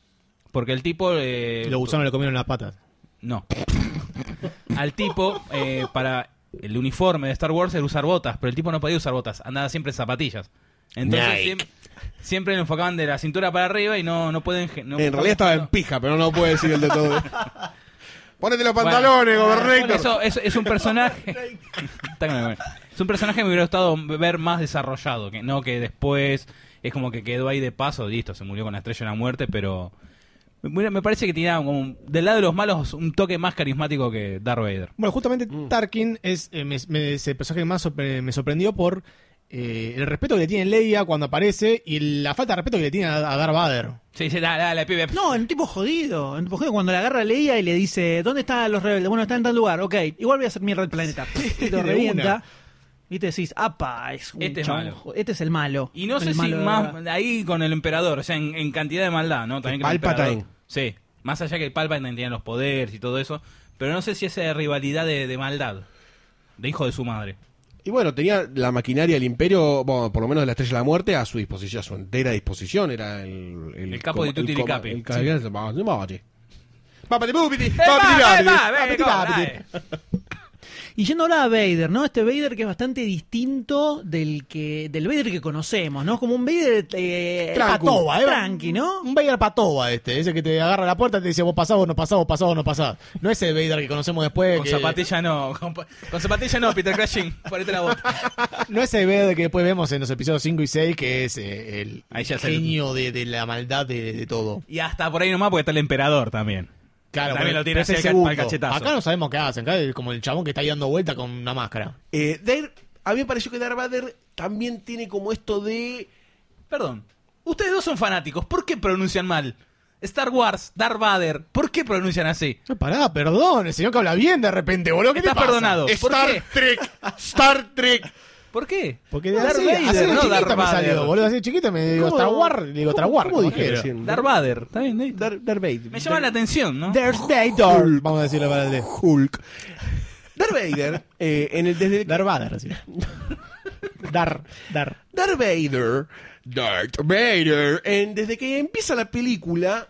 Porque el tipo... eh, Lo usaron le comieron las patas. no. Al tipo, eh, para el uniforme de Star Wars era usar botas, pero el tipo no podía usar botas, andaba siempre en zapatillas. Entonces Nike. siempre, siempre lo enfocaban de la cintura para arriba y no, no pueden... no- en realidad estaba en pija, pero no puede decir el de todo. Ponete los pantalones, Bueno, Gobernator. Eso, eso es un personaje. Es un personaje que me hubiera gustado ver más desarrollado, que no que después es como que quedó ahí de paso, listo, se murió con la estrella de la muerte, pero me parece que tenía como un- del lado de los malos un toque más carismático que Darth Vader. Bueno, justamente Mm. Tarkin es, eh, me- me- es el personaje que más sorpre- me sorprendió por eh, el respeto que le tiene Leia cuando aparece y la falta de respeto que le tiene a, a Darth Vader. Sí, sí, dale, dale, pibe. No, un tipo jodido. Un tipo jodido cuando le agarra a Leia y le dice, ¿dónde están los rebeldes? Bueno, están en tal lugar. Ok, igual voy a hacer mierda el planeta. Y lo De revienta. Y te decís, apa, es un Este es malo. Este es el malo. Y no El sé si más ahí con el emperador, o sea, en, en cantidad de maldad, ¿no? También que el Palpatine. emperador- Sí, más allá que el Palpatine tenía los poderes y todo eso, pero no sé si esa rivalidad de, de maldad, de hijo de su madre. Y bueno, tenía la maquinaria del imperio, bueno, por lo menos de la Estrella de la Muerte, a su disposición, a su entera disposición. Era el... El capo de Tutti coma- Licapi. El Sí. caballero- Y yendo ahora a Vader, ¿no? Este Vader que es bastante distinto del que del Vader que conocemos, ¿no? Como un Vader eh, Tranqui. Patoba, ¿eh? tranqui, ¿no? Un Vader patoba este, ese que te agarra la puerta y te dice vos pasás, vos no pasás, vos pasás, vos no pasás. No ese Vader que conocemos después. Con que- zapatilla no, con, con zapatilla no, Peter Cushing, ponete la bota. No ese Vader que después vemos en los episodios 5 y 6, que es eh, el es el- genio de, de la maldad de, de todo. Y hasta por ahí nomás porque está el emperador también. Claro, También lo tiene pero así es al el ca- al segundo. cachetazo. Acá no sabemos qué hacen, acá es como el chabón que está ahí dando vuelta con una máscara. Eh, Dar- a mí me pareció que Darth Vader también tiene como esto de... Perdón, ustedes dos son fanáticos, ¿por qué pronuncian mal? Star Wars, Darth Vader, ¿por qué pronuncian así? No, pará, perdón, el señor que habla bien de repente, boludo, ¿qué te Estás pasa? perdonado. ¿Por Star qué? Trek, Star Trek. ¿Por qué? Porque Darth así, Vader, así de no chiquito Darth me Vader. salió, boludo, así de chiquito me digo ¿Cómo- Star Wars, digo Star cómo- Wars. cómo dije recién? Darth Vader, está bien. Darth, Darth Vader. Me llama la atención, ¿no? Darth Vader, vamos a decirlo para el Hulk. Darth Vader, eh, en el, desde el- Darth Vader, así. Dar, dar. Darth Vader, Darth Vader, en- desde que empieza la película,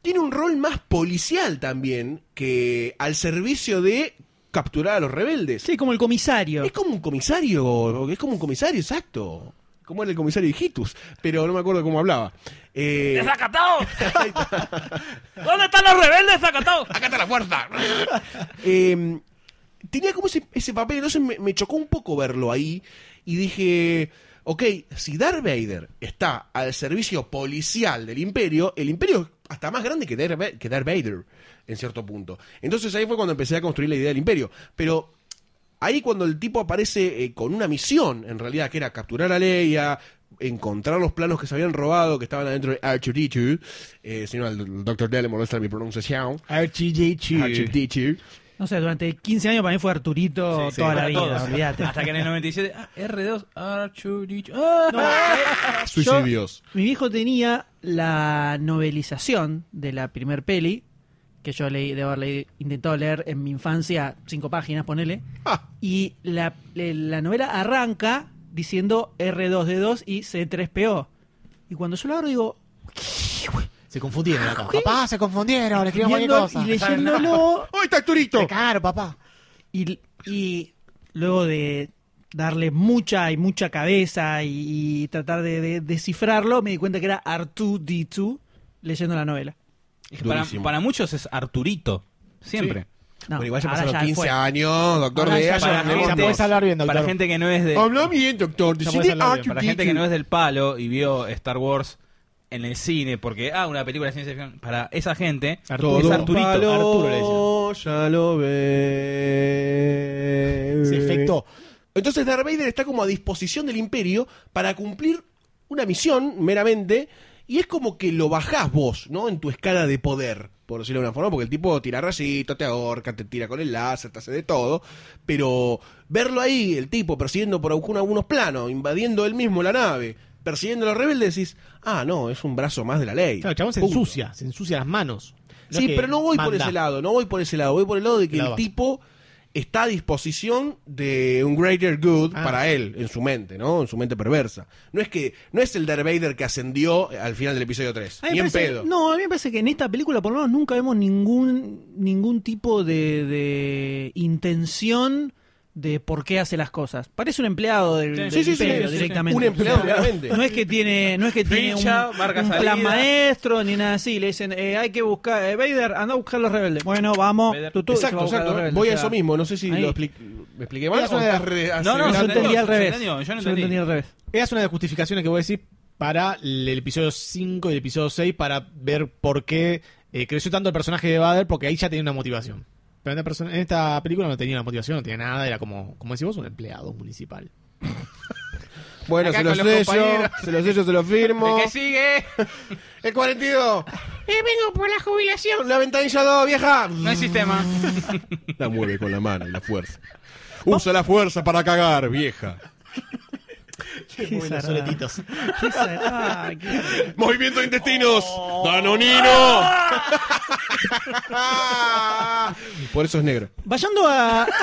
tiene un rol más policial también, que al servicio de capturar a los rebeldes. Sí, como el comisario. Es como un comisario, es como un comisario, exacto. Como era el comisario de Hitus, pero no me acuerdo cómo hablaba. Eh, ¡Desacatado! ¿Dónde están los rebeldes desacatados? ¡Acá está la fuerza! Eh, tenía como ese, ese papel, entonces me, me chocó un poco verlo ahí y dije, ok, si Darth Vader está al servicio policial del imperio, el imperio es hasta más grande que Darth, que Darth Vader, en cierto punto. Entonces ahí fue cuando empecé a construir la idea del imperio. Pero ahí cuando el tipo aparece eh, con una misión, en realidad, que era capturar a Leia, encontrar los planos que se habían robado, que estaban adentro de R2D2, eh, si no, el Dr. Dell le molesta mi pronunciación. R2D2. R2D2. No sé, durante 15 años para mí fue Arturito Sí, sí, toda la vida, todos. olvídate. Hasta que en el 97, ah, R2, R2D2. Ah. No, eh, Suicidios. yo- mi viejo tenía la novelización de la primer peli, que yo leí, debo haber leído- intentado leer en mi infancia, cinco páginas, ponele. Ah, Y la, le- la novela arranca diciendo R2D2 y C3PO. Y cuando yo lo abro digo, Se Se confundieron acá. Papá, se confundieron, escribimos cualquier Viendo- cosa. y leyéndolo ¡Oh, está Arturito! Cagaron, papá. y, y luego de darle mucha y mucha cabeza y, y tratar de, de descifrarlo, me di cuenta que era R2D2 leyendo la novela. Es que para, para muchos es Arturito. Siempre. No, bueno, igual ya pasaron ya 15 fue. años, doctor Ahora de ya para gente- de- podés hablar bien, doctor. Para gente que no es de. Habla bien, doctor. Hablar bien. R2D2. Para gente que no es del palo y vio Star Wars en el cine, porque, ah, una película de ciencia ficción. Para esa gente, Arturo. es Arturito. palo, Arturo le ya lo ve. Se efectó. Entonces Darth Vader está como a disposición del Imperio para cumplir una misión meramente y es como que lo bajás vos, ¿no? En tu escala de poder, por decirlo de una forma, porque el tipo tira rayitos, te ahorca, te tira con el láser, te hace de todo, pero verlo ahí, el tipo persiguiendo por algunos planos, invadiendo él mismo la nave, persiguiendo a los rebeldes, decís, ah, no, es un brazo más de la ley. Claro, el chabón se Punto. ensucia, se ensucia las manos. No Sí, pero no voy por ese lado, no voy por ese lado, voy por el lado de que el tipo está a disposición de un greater good Ah. para él, en su mente, ¿no? En su mente perversa. No es que no es el Darth Vader que ascendió al final del episodio 3, A mí ni en pedo. No, a mí me parece que en esta película por lo menos nunca vemos ningún ningún tipo de, de intención de por qué hace las cosas. Parece un empleado del, del Sí, sí, sí, imperio sí, sí. directamente. Un empleado, claramente. No es que tiene, no es que tiene un, Ficha, plan maestro ni nada así. Le dicen, eh, hay que buscar, eh, Vader, anda a buscar los rebeldes. Bueno, vamos. Vader. tú, tú, se va Exacto, a exacto. rebeldes. Voy a O sea, eso mismo, no sé si ahí. lo expli- me expliqué mal. Es una o de las- estás re- No, no, Yo entendí al revés. yo no entendí. al revés. Esa es una de las justificaciones que voy a decir para el episodio 5 y el episodio 6 para ver por qué eh, creció tanto el personaje de Vader, porque ahí ya tenía una motivación. Pero en esta, persona- en esta película no tenía una motivación, no tenía nada, era como, como decís un empleado municipal. Bueno, Acá se lo con los sello, se lo sello, se lo firmo. ¿El que sigue? El 42. vengo por la jubilación. La ventanilla 2, vieja. No hay sistema. La mueve con la mano la fuerza. Usa la fuerza para cagar, vieja. Qué Buenos desagradable. soletitos. Qué desagradable. Qué- Movimiento de intestinos. Danonino. Por eso es negro. Vayando a,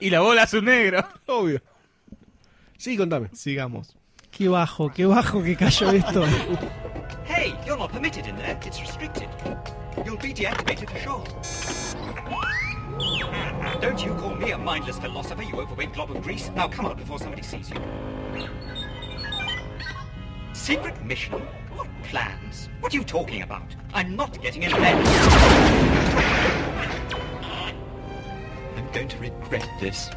Y la bola es un negro. Obvio. Sí, contame. Sigamos. Qué bajo, qué bajo que cayó esto. Hey, you're not permitted in there. It's restricted. You'll be deactivated for sure. Don't you call me a mindless philosopher, you overweight glob of grease. Now come out before somebody sees you. Secret mission? What plans? What are you talking about? I'm not getting in there. I'm going to regret this.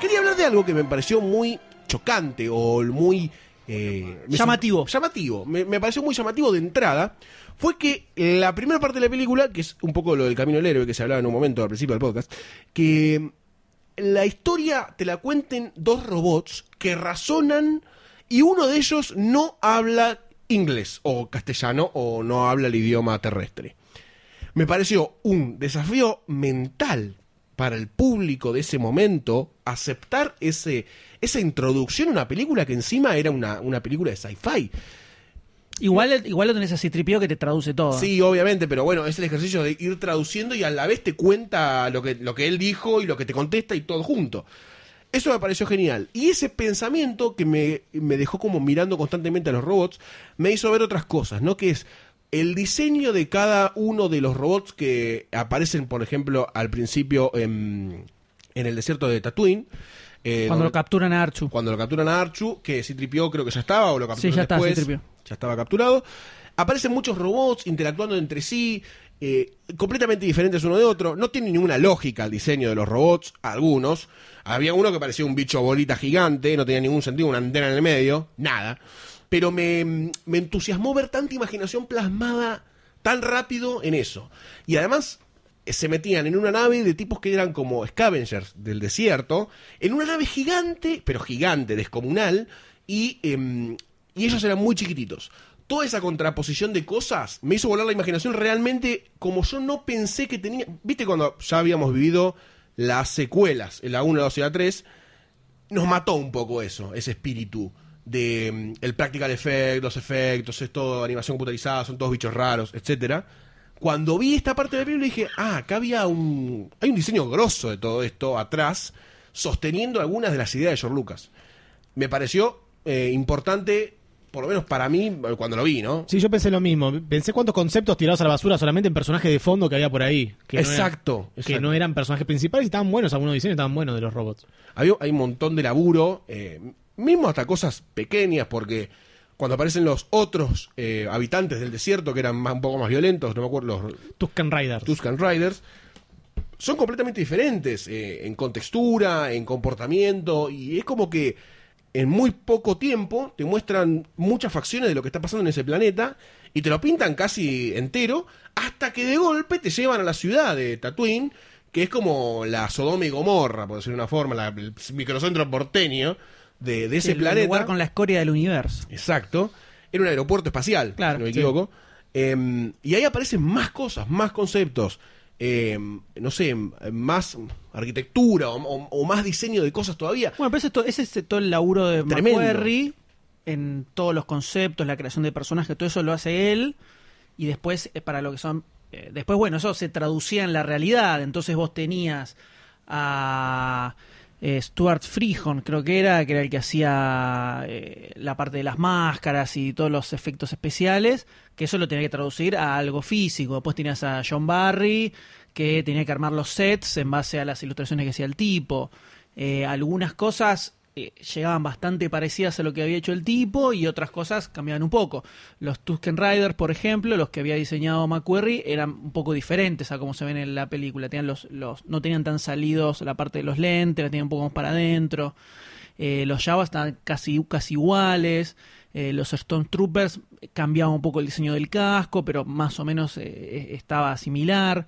Quería hablar de algo que me pareció muy chocante o muy... eh, me- Llamativo. Llamativo. Me, me pareció muy llamativo de entrada. Fue que la primera parte de la película, que es un poco lo del camino del héroe que se hablaba en un momento al principio del podcast, que la historia te la cuenten dos robots que razonan y uno de ellos no habla inglés o castellano o no habla el idioma terrestre. Me pareció un desafío mental para el público de ese momento aceptar ese, esa introducción a una película que encima era una, una película de sci-fi. Igual, igual lo tenés así tripio que te traduce todo. Sí, obviamente, pero bueno, es el ejercicio de ir traduciendo y a la vez te cuenta lo que, lo que él dijo y lo que te contesta y todo junto. Eso me pareció genial. Y ese pensamiento que me, me dejó como mirando constantemente a los robots, me hizo ver otras cosas, ¿no? Que es el diseño de cada uno de los robots que aparecen, por ejemplo, al principio en, en el desierto de Tatooine. Eh, Cuando donde- lo capturan a Archu. cuando lo capturan a Archu, que si tripió creo que ya estaba o lo capturaron Sí, ya después, C-3PO. ya estaba capturado. Aparecen muchos robots interactuando entre sí, eh, completamente diferentes uno de otro. No tiene ninguna lógica el diseño de los robots, algunos. Había uno que parecía un bicho bolita gigante, no tenía ningún sentido, una antena en el medio, nada. Pero me, me entusiasmó ver tanta imaginación plasmada tan rápido en eso. Y además se metían en una nave de tipos que eran como scavengers del desierto, en una nave gigante, pero gigante, descomunal, y, em, y ellos eran muy chiquititos. Toda esa contraposición de cosas me hizo volar la imaginación realmente como yo no pensé que tenía. ¿Viste cuando ya habíamos vivido las secuelas, la 1, la 2 y la 3? Nos mató un poco eso, ese espíritu de mm, el practical effect, los efectos, es todo animación computarizada, son todos bichos raros, etcétera. Cuando vi esta parte de la película dije, ah, acá había un hay un diseño grosso de todo esto atrás, sosteniendo algunas de las ideas de George Lucas. Me pareció eh, importante, por lo menos para mí, cuando lo vi, ¿no? Sí, yo pensé lo mismo. Pensé cuántos conceptos tirados a la basura solamente en personajes de fondo que había por ahí. Que no eran- exacto, que exacto. no eran personajes principales y estaban buenos. Algunos diseños estaban buenos de los robots. Había, hay un montón de laburo, eh, mismo hasta cosas pequeñas, porque cuando aparecen los otros eh, habitantes del desierto, que eran más- un poco más violentos, no me acuerdo, los Tuscan Riders. Tuscan Riders, son completamente diferentes eh, en contextura, en comportamiento, y es como que en muy poco tiempo te muestran muchas facciones de lo que está pasando en ese planeta y te lo pintan casi entero, hasta que de golpe te llevan a la ciudad de Tatooine, que es como la Sodoma y Gomorra, por decir una forma, la- el microcentro porteño de, de ese el planeta. lugar con la escoria del universo. Exacto. Era un aeropuerto espacial, Claro, si no me sí. equivoco. Eh, y ahí aparecen más cosas, más conceptos. eh, no sé, más arquitectura o, o- o más diseño de cosas todavía. Bueno, pero ese es, to- ese es todo el laburo de. McQuarrie en todos los conceptos, la creación de personajes, todo eso lo hace él. Y después, eh, para lo que son. eh, después, bueno, eso se traducía en la realidad. Entonces vos tenías a. eh, Stuart Freehorn, creo que era, que era el que hacía eh, la parte de las máscaras y todos los efectos especiales, que eso lo tenía que traducir a algo físico. Después tenías a John Barry, que tenía que armar los sets en base a las ilustraciones que hacía el tipo. Eh, algunas cosas eh, llegaban bastante parecidas a lo que había hecho el tipo y otras cosas cambiaban un poco. Los Tusken Riders, por ejemplo, los que había diseñado McQuarrie, eran un poco diferentes a como se ven en la película. Tenían los, los, no tenían tan salidos la parte de los lentes, la tenían un poco más para adentro. Eh, los Java estaban casi, casi iguales. Eh, los Stormtroopers cambiaban un poco el diseño del casco, pero más o menos eh, estaba similar.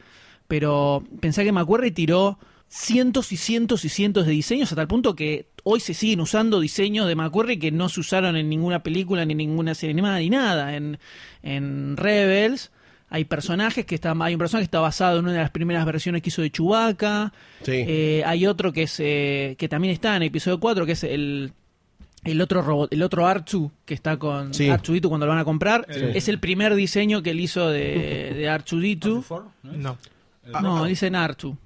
Pero pensé que McQuarrie tiró cientos y cientos y cientos de diseños hasta el punto que hoy se siguen usando diseños de McQuarrie que no se usaron en ninguna película ni en ninguna serie animada ni nada. En, en Rebels hay personajes que están, hay un personaje que está basado en una de las primeras versiones que hizo de Chewbacca. Sí. Eh, hay otro que es eh, que también está en episodio 4 que es el el otro robot, el otro R2 que está con Sí. R2D2 cuando lo van a comprar, Sí. es el primer diseño que él hizo de, de R2D2. No. No, dicen R2.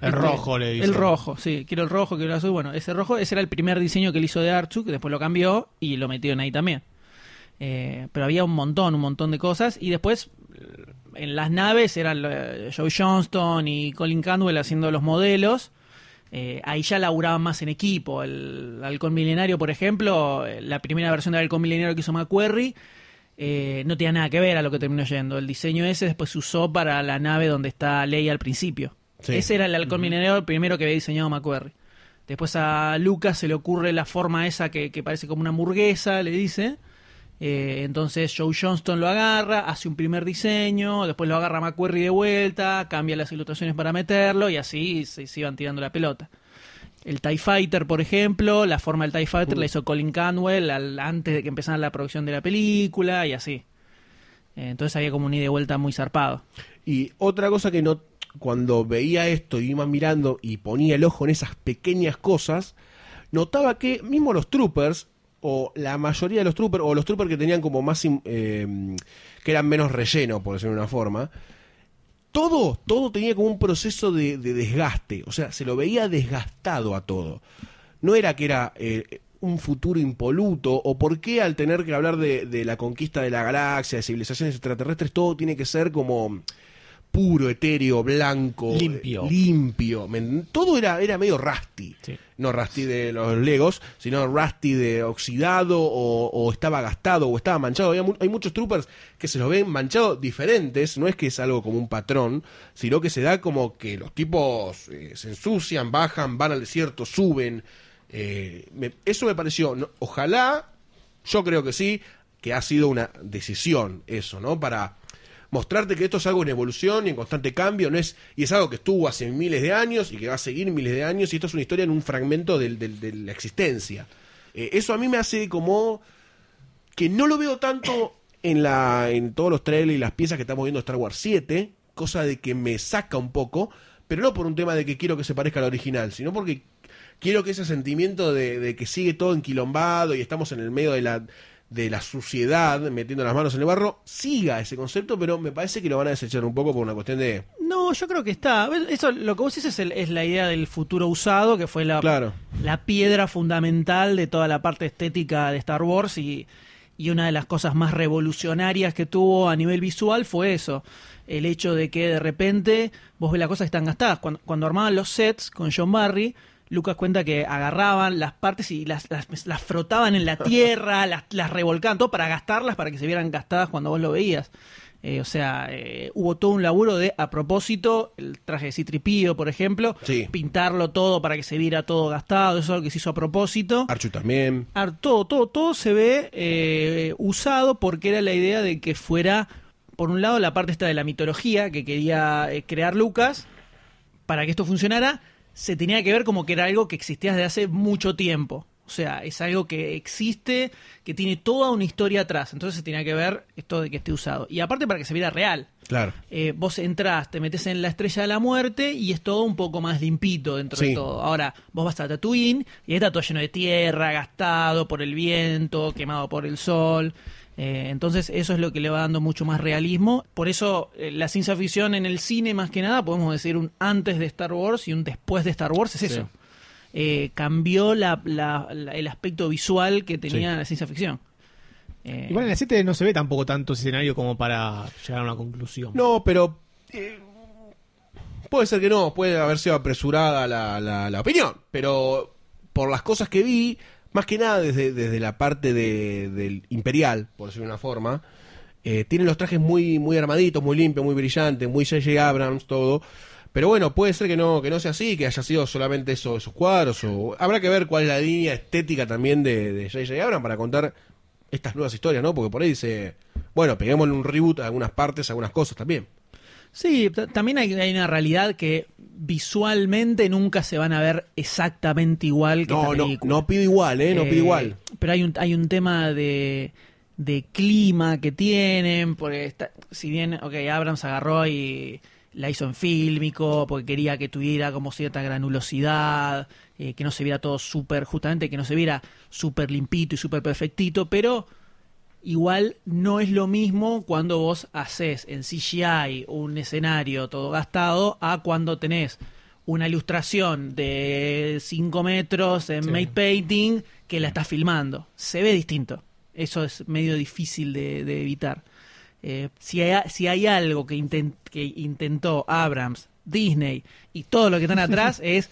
El rojo le dicen. El rojo, sí, quiero el rojo, quiero el azul. Bueno, ese rojo, ese era el primer diseño que él hizo de Archu, que después lo cambió y lo metieron ahí también. Eh, pero había un montón, un montón de cosas. Y después, eh, en las naves, eran eh, Joe Johnston y Colin Candwell haciendo los modelos. Eh, ahí ya laburaban más en equipo. El Halcón Milenario, por ejemplo, la primera versión del Halcón Milenario que hizo McQuarrie, eh, no tenía nada que ver a lo que terminó yendo. El diseño ese después se usó para la nave donde está Leia al principio. Sí. Ese era el halcón milenario el primero que había diseñado McQuarrie. Después a Lucas se le ocurre la forma esa que, que parece como una hamburguesa, le dice. Eh, entonces Joe Johnston lo agarra, hace un primer diseño, después lo agarra McQuarrie de vuelta, cambia las ilustraciones para meterlo y así se, se iban tirando la pelota. El TIE Fighter, por ejemplo, la forma del TIE Fighter la hizo Colin Canwell al- antes de que empezara la producción de la película y así. Eh, entonces había como un ida y vuelta muy zarpado. Y otra cosa que no, cuando veía esto y iba mirando y ponía el ojo en esas pequeñas cosas, notaba que mismo los troopers, o la mayoría de los troopers, o los troopers que tenían como más, eh, que eran menos relleno, por decirlo de una forma, todo, todo tenía como un proceso de, de desgaste, o sea, se lo veía desgastado a todo. No era que era eh, un futuro impoluto, o por qué al tener que hablar de, de la conquista de la galaxia, de civilizaciones extraterrestres, todo tiene que ser como puro, etéreo, blanco, Limpio. eh, limpio. Todo era, era medio rusty. Sí. No rusty de los legos, sino rusty de oxidado o, o estaba gastado o estaba manchado. Hay muchos troopers que se los ven manchados diferentes, no es que es algo como un patrón, sino que se da como que los tipos eh, se ensucian, bajan, van al desierto, suben. Eh, me- eso me pareció, no- ojalá, yo creo que sí, que ha sido una decisión eso, ¿no? Para mostrarte que esto es algo en evolución y en constante cambio, no es y es algo que estuvo hace miles de años y que va a seguir miles de años y esto es una historia en un fragmento del- del- de la existencia. Eh, eso a mí me hace como que no lo veo tanto en la en todos los trailers y las piezas que estamos viendo de Star Wars 7, cosa de que me saca un poco, pero no por un tema de que quiero que se parezca al original, sino porque quiero que ese sentimiento de, de que sigue todo enquilombado y estamos en el medio de la de la suciedad, metiendo las manos en el barro, siga ese concepto, pero me parece que lo van a desechar un poco por una cuestión de No, yo creo que está. Eso, lo que vos dices es, el- es la idea del futuro usado, que fue la, Claro. la piedra fundamental de toda la parte estética de Star Wars y, y una de las cosas más revolucionarias que tuvo a nivel visual fue eso. El hecho de que de repente vos ves las cosas que están gastadas. Cuando, cuando armaban los sets con John Barry, Lucas cuenta que agarraban las partes y las, las, las frotaban en la tierra, las, las revolcaban, todo para gastarlas, para que se vieran gastadas cuando vos lo veías. Eh, o sea, eh, hubo todo un laburo de, a propósito, el traje de Citripío, por ejemplo, Sí. pintarlo todo para que se viera todo gastado, eso es algo que se hizo a propósito. Archu también. Ar- todo, todo, todo se ve eh, usado porque era la idea de que fuera, por un lado, la parte esta de la mitología que quería crear Lucas, para que esto funcionara, se tenía que ver como que era algo que existía desde hace mucho tiempo. O sea, es algo que existe, que tiene toda una historia atrás. Entonces se tenía que ver esto de que esté usado. Y aparte para que se viera real. Claro. Eh, vos entrás, te metes en la estrella de la muerte y es todo un poco más limpito dentro Sí. de todo. Ahora, vos vas a Tatooine y está todo lleno de tierra, gastado por el viento, quemado por el sol. Eh, entonces, eso es lo que le va dando mucho más realismo. Por eso, eh, la ciencia ficción en el cine, más que nada, podemos decir un antes de Star Wars y un después de Star Wars, es eso. Eh, cambió la- la- la- el aspecto visual que tenía la ciencia ficción. Eh, Igual en la 7 no se ve tampoco tanto ese escenario como para llegar a una conclusión. No, pero. eh, puede ser que no, puede haber sido apresurada la, la- la opinión. Pero por las cosas que vi, más que nada desde, desde la parte de- del Imperial, por decirlo de una forma, eh, los trajes muy, muy armaditos, muy limpios, muy brillantes, muy J.J. Abrams, todo. Pero bueno, puede ser que no, que no sea así, que haya sido solamente eso, esos cuadros. O... Habrá que ver cuál es la línea estética también de, J.J. Abrams para contar estas nuevas historias, ¿no? Porque por ahí dice, bueno, peguémosle un reboot a algunas partes, a algunas cosas también. Sí, también hay una realidad que visualmente nunca se van a ver exactamente igual que No, esta no, película. no pido igual, ¿eh? No pido igual. Pero hay un, hay un tema de, de clima que tienen, porque está- si bien, ok, Abrams agarró y la hizo en fílmico, porque quería que tuviera como cierta granulosidad, eh, que no se viera todo súper, justamente que no se viera súper limpito y súper perfectito, pero igual no es lo mismo cuando vos haces en CGI un escenario todo gastado a cuando tenés una ilustración de 5 metros en Sí. made painting que la estás filmando. Se ve distinto. Eso es medio difícil de, de evitar. Eh, si, hay, si hay algo que, que intentó Abrams, Disney y todo lo que están atrás es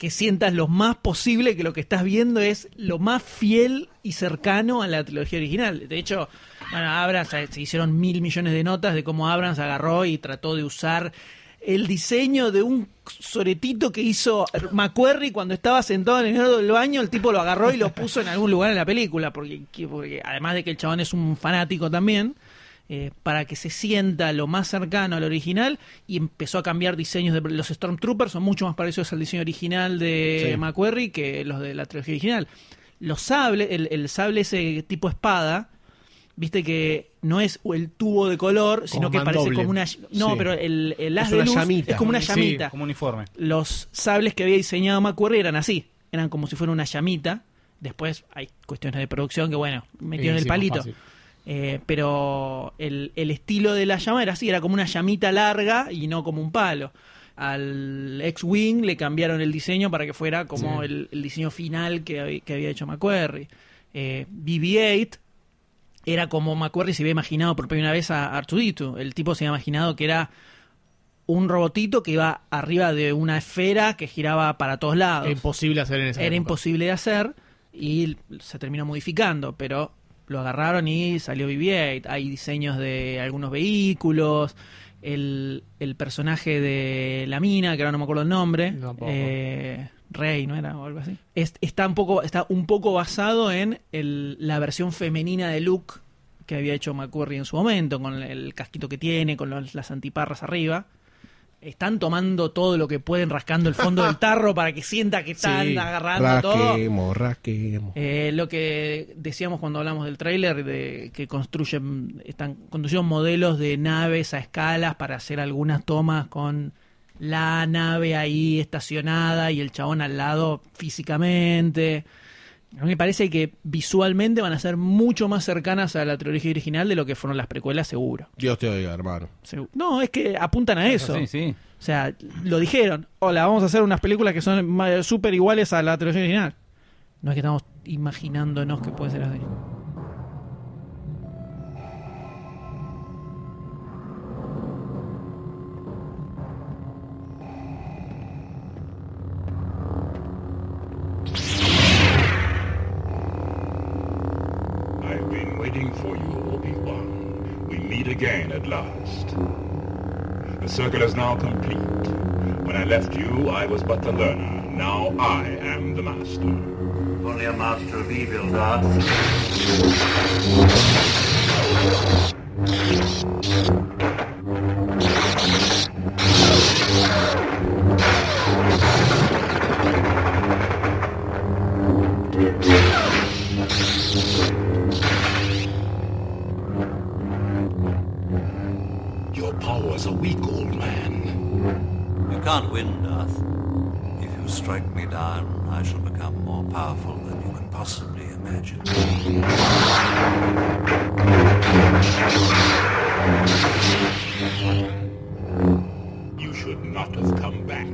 que sientas lo más posible que lo que estás viendo es lo más fiel y cercano a la trilogía original. De hecho, bueno, Abrams eh, se hicieron mil millones de notas de cómo Abrams agarró y trató de usar el diseño de un soretito que hizo McQuarrie cuando estaba sentado en el medio del baño, el tipo lo agarró y lo puso en algún lugar en la película, porque, porque además de que el chabón es un fanático también, eh, para que se sienta lo más cercano al original y empezó a cambiar diseños de los Stormtroopers son mucho más parecidos al diseño original de Sí. McQuarrie que los de la trilogía original. Los sables, el, el sable ese tipo espada, viste que no es el tubo de color, sino que parece mandoble. como una no, Sí. pero el, el haz Es de luz llamita. es como una Sí, llamita. como uniforme. Los sables que había diseñado McQuarrie eran así, eran como si fuera una llamita. Después hay cuestiones de producción que bueno, metieron Sí, el sí, palito. fácil. Eh, pero el, el estilo de la llama era así, era como una llamita larga y no como un palo. Al X-Wing le cambiaron el diseño para que fuera como Sí. el, el diseño final que, hab- que había hecho McQuarrie. Eh, BB-8 era como McQuarrie se había imaginado por primera vez a Artudito. El tipo se había imaginado que era un robotito que iba arriba de una esfera que giraba para todos lados. Era imposible hacer en esa Era época. imposible de hacer y se terminó modificando, pero lo agarraron y salió BB-8. Hay diseños de algunos vehículos, el, el personaje de la mina, que ahora no me acuerdo el nombre, eh, Rey, ¿no era? O algo así. Es- está, un poco, está un poco basado en el- la versión femenina de Luke que había hecho McQuarrie en su momento, con el casquito que tiene, con los- las antiparras arriba. Están tomando todo lo que pueden, rascando el fondo del tarro para que sienta que están Sí, agarrando todo. rasquemos, rasquemos. Eh, lo que decíamos cuando hablamos del tráiler, de que construyen, están construyeron modelos de naves a escalas para hacer algunas tomas con la nave ahí estacionada y el chabón al lado físicamente. A mí me parece que visualmente van a ser mucho más cercanas a la trilogía original de lo que fueron las precuelas, seguro. Dios te oiga, hermano. Segu- No, es que apuntan a eso. Sí, sí. O sea, lo dijeron. Hola, vamos a hacer unas películas que son súper iguales a la trilogía original. No es que estamos imaginándonos que puede ser así. Been waiting for you, Obi-Wan. We meet again at last. The circle is now complete. When I left you, I was but the learner. Now I am the master. Only a master of evil, Darth. Strike me down, I shall become more powerful than you can possibly imagine. You should not have come back.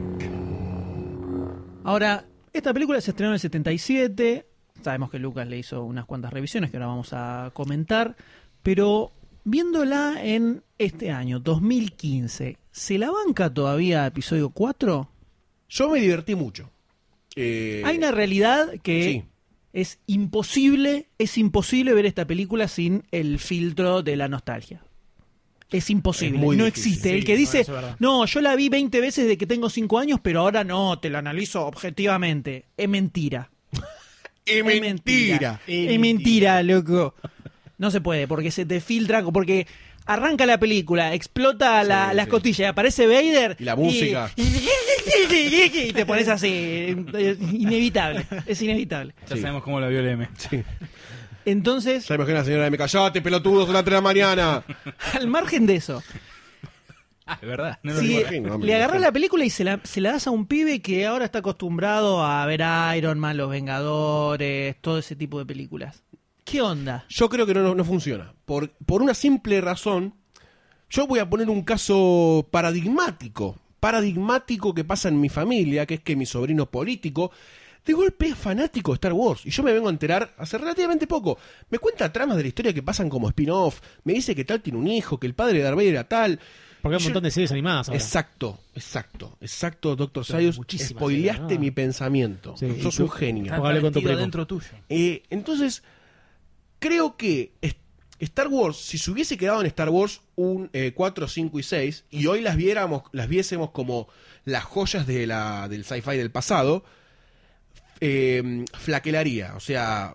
Ahora, esta película se estrenó en el 77. Sabemos que Lucas le hizo unas cuantas revisiones que ahora vamos a comentar. Pero viéndola en este año, 2015, ¿se la banca todavía episodio 4? Yo me divertí mucho. Eh, Hay una realidad que sí. es imposible, es imposible ver esta película sin el filtro de la nostalgia. Es imposible, Es no difícil, existe. sí, el que dice, no, yo la vi 20 veces de que tengo 5 años, pero ahora no, te la analizo objetivamente. Es mentira. Es mentira. Es mentira, loco. No se puede, porque se te filtra, porque arranca la película, explota la, Sí, las sí. costillas, y aparece Vader. Y la música. Y, te pones así. eh, Inevitable, es inevitable. Ya Sí. sabemos cómo la vio el M. Sí. Entonces, Ya imagino a la señora me callate, pelotudo, son las 3 de la mañana. al margen de eso, Ah, es verdad. No lo si digo. imagino, no me le agarras imagino. la película y se la, se la das a un pibe que ahora está acostumbrado a ver Iron Man, Los Vengadores, todo ese tipo de películas. ¿Qué onda? Yo creo que no, no, no funciona. Por, por una simple razón, yo voy a poner un caso paradigmático. Paradigmático que pasa en mi familia, que es que mi sobrino político, de golpe es fanático de Star Wars. Y yo me vengo a enterar hace relativamente poco. Me cuenta tramas de la historia que pasan como spin-off. Me dice que tal tiene un hijo, que el padre de Darth Vader era tal. Porque hay un Yo- montón de series animadas ahora. Exacto, exacto, exacto, Doctor muchísimas Spoileaste series, ¿no? mi pensamiento. Sí, Sos un genio. Hablé con tu primo. dentro tuyo. Eh, entonces, creo que Star Wars, si se hubiese quedado en Star Wars un, eh, 4, 5 y 6, y hoy las viéramos, las viésemos como las joyas de la, del sci-fi del pasado, eh, flaquelaría, o sea,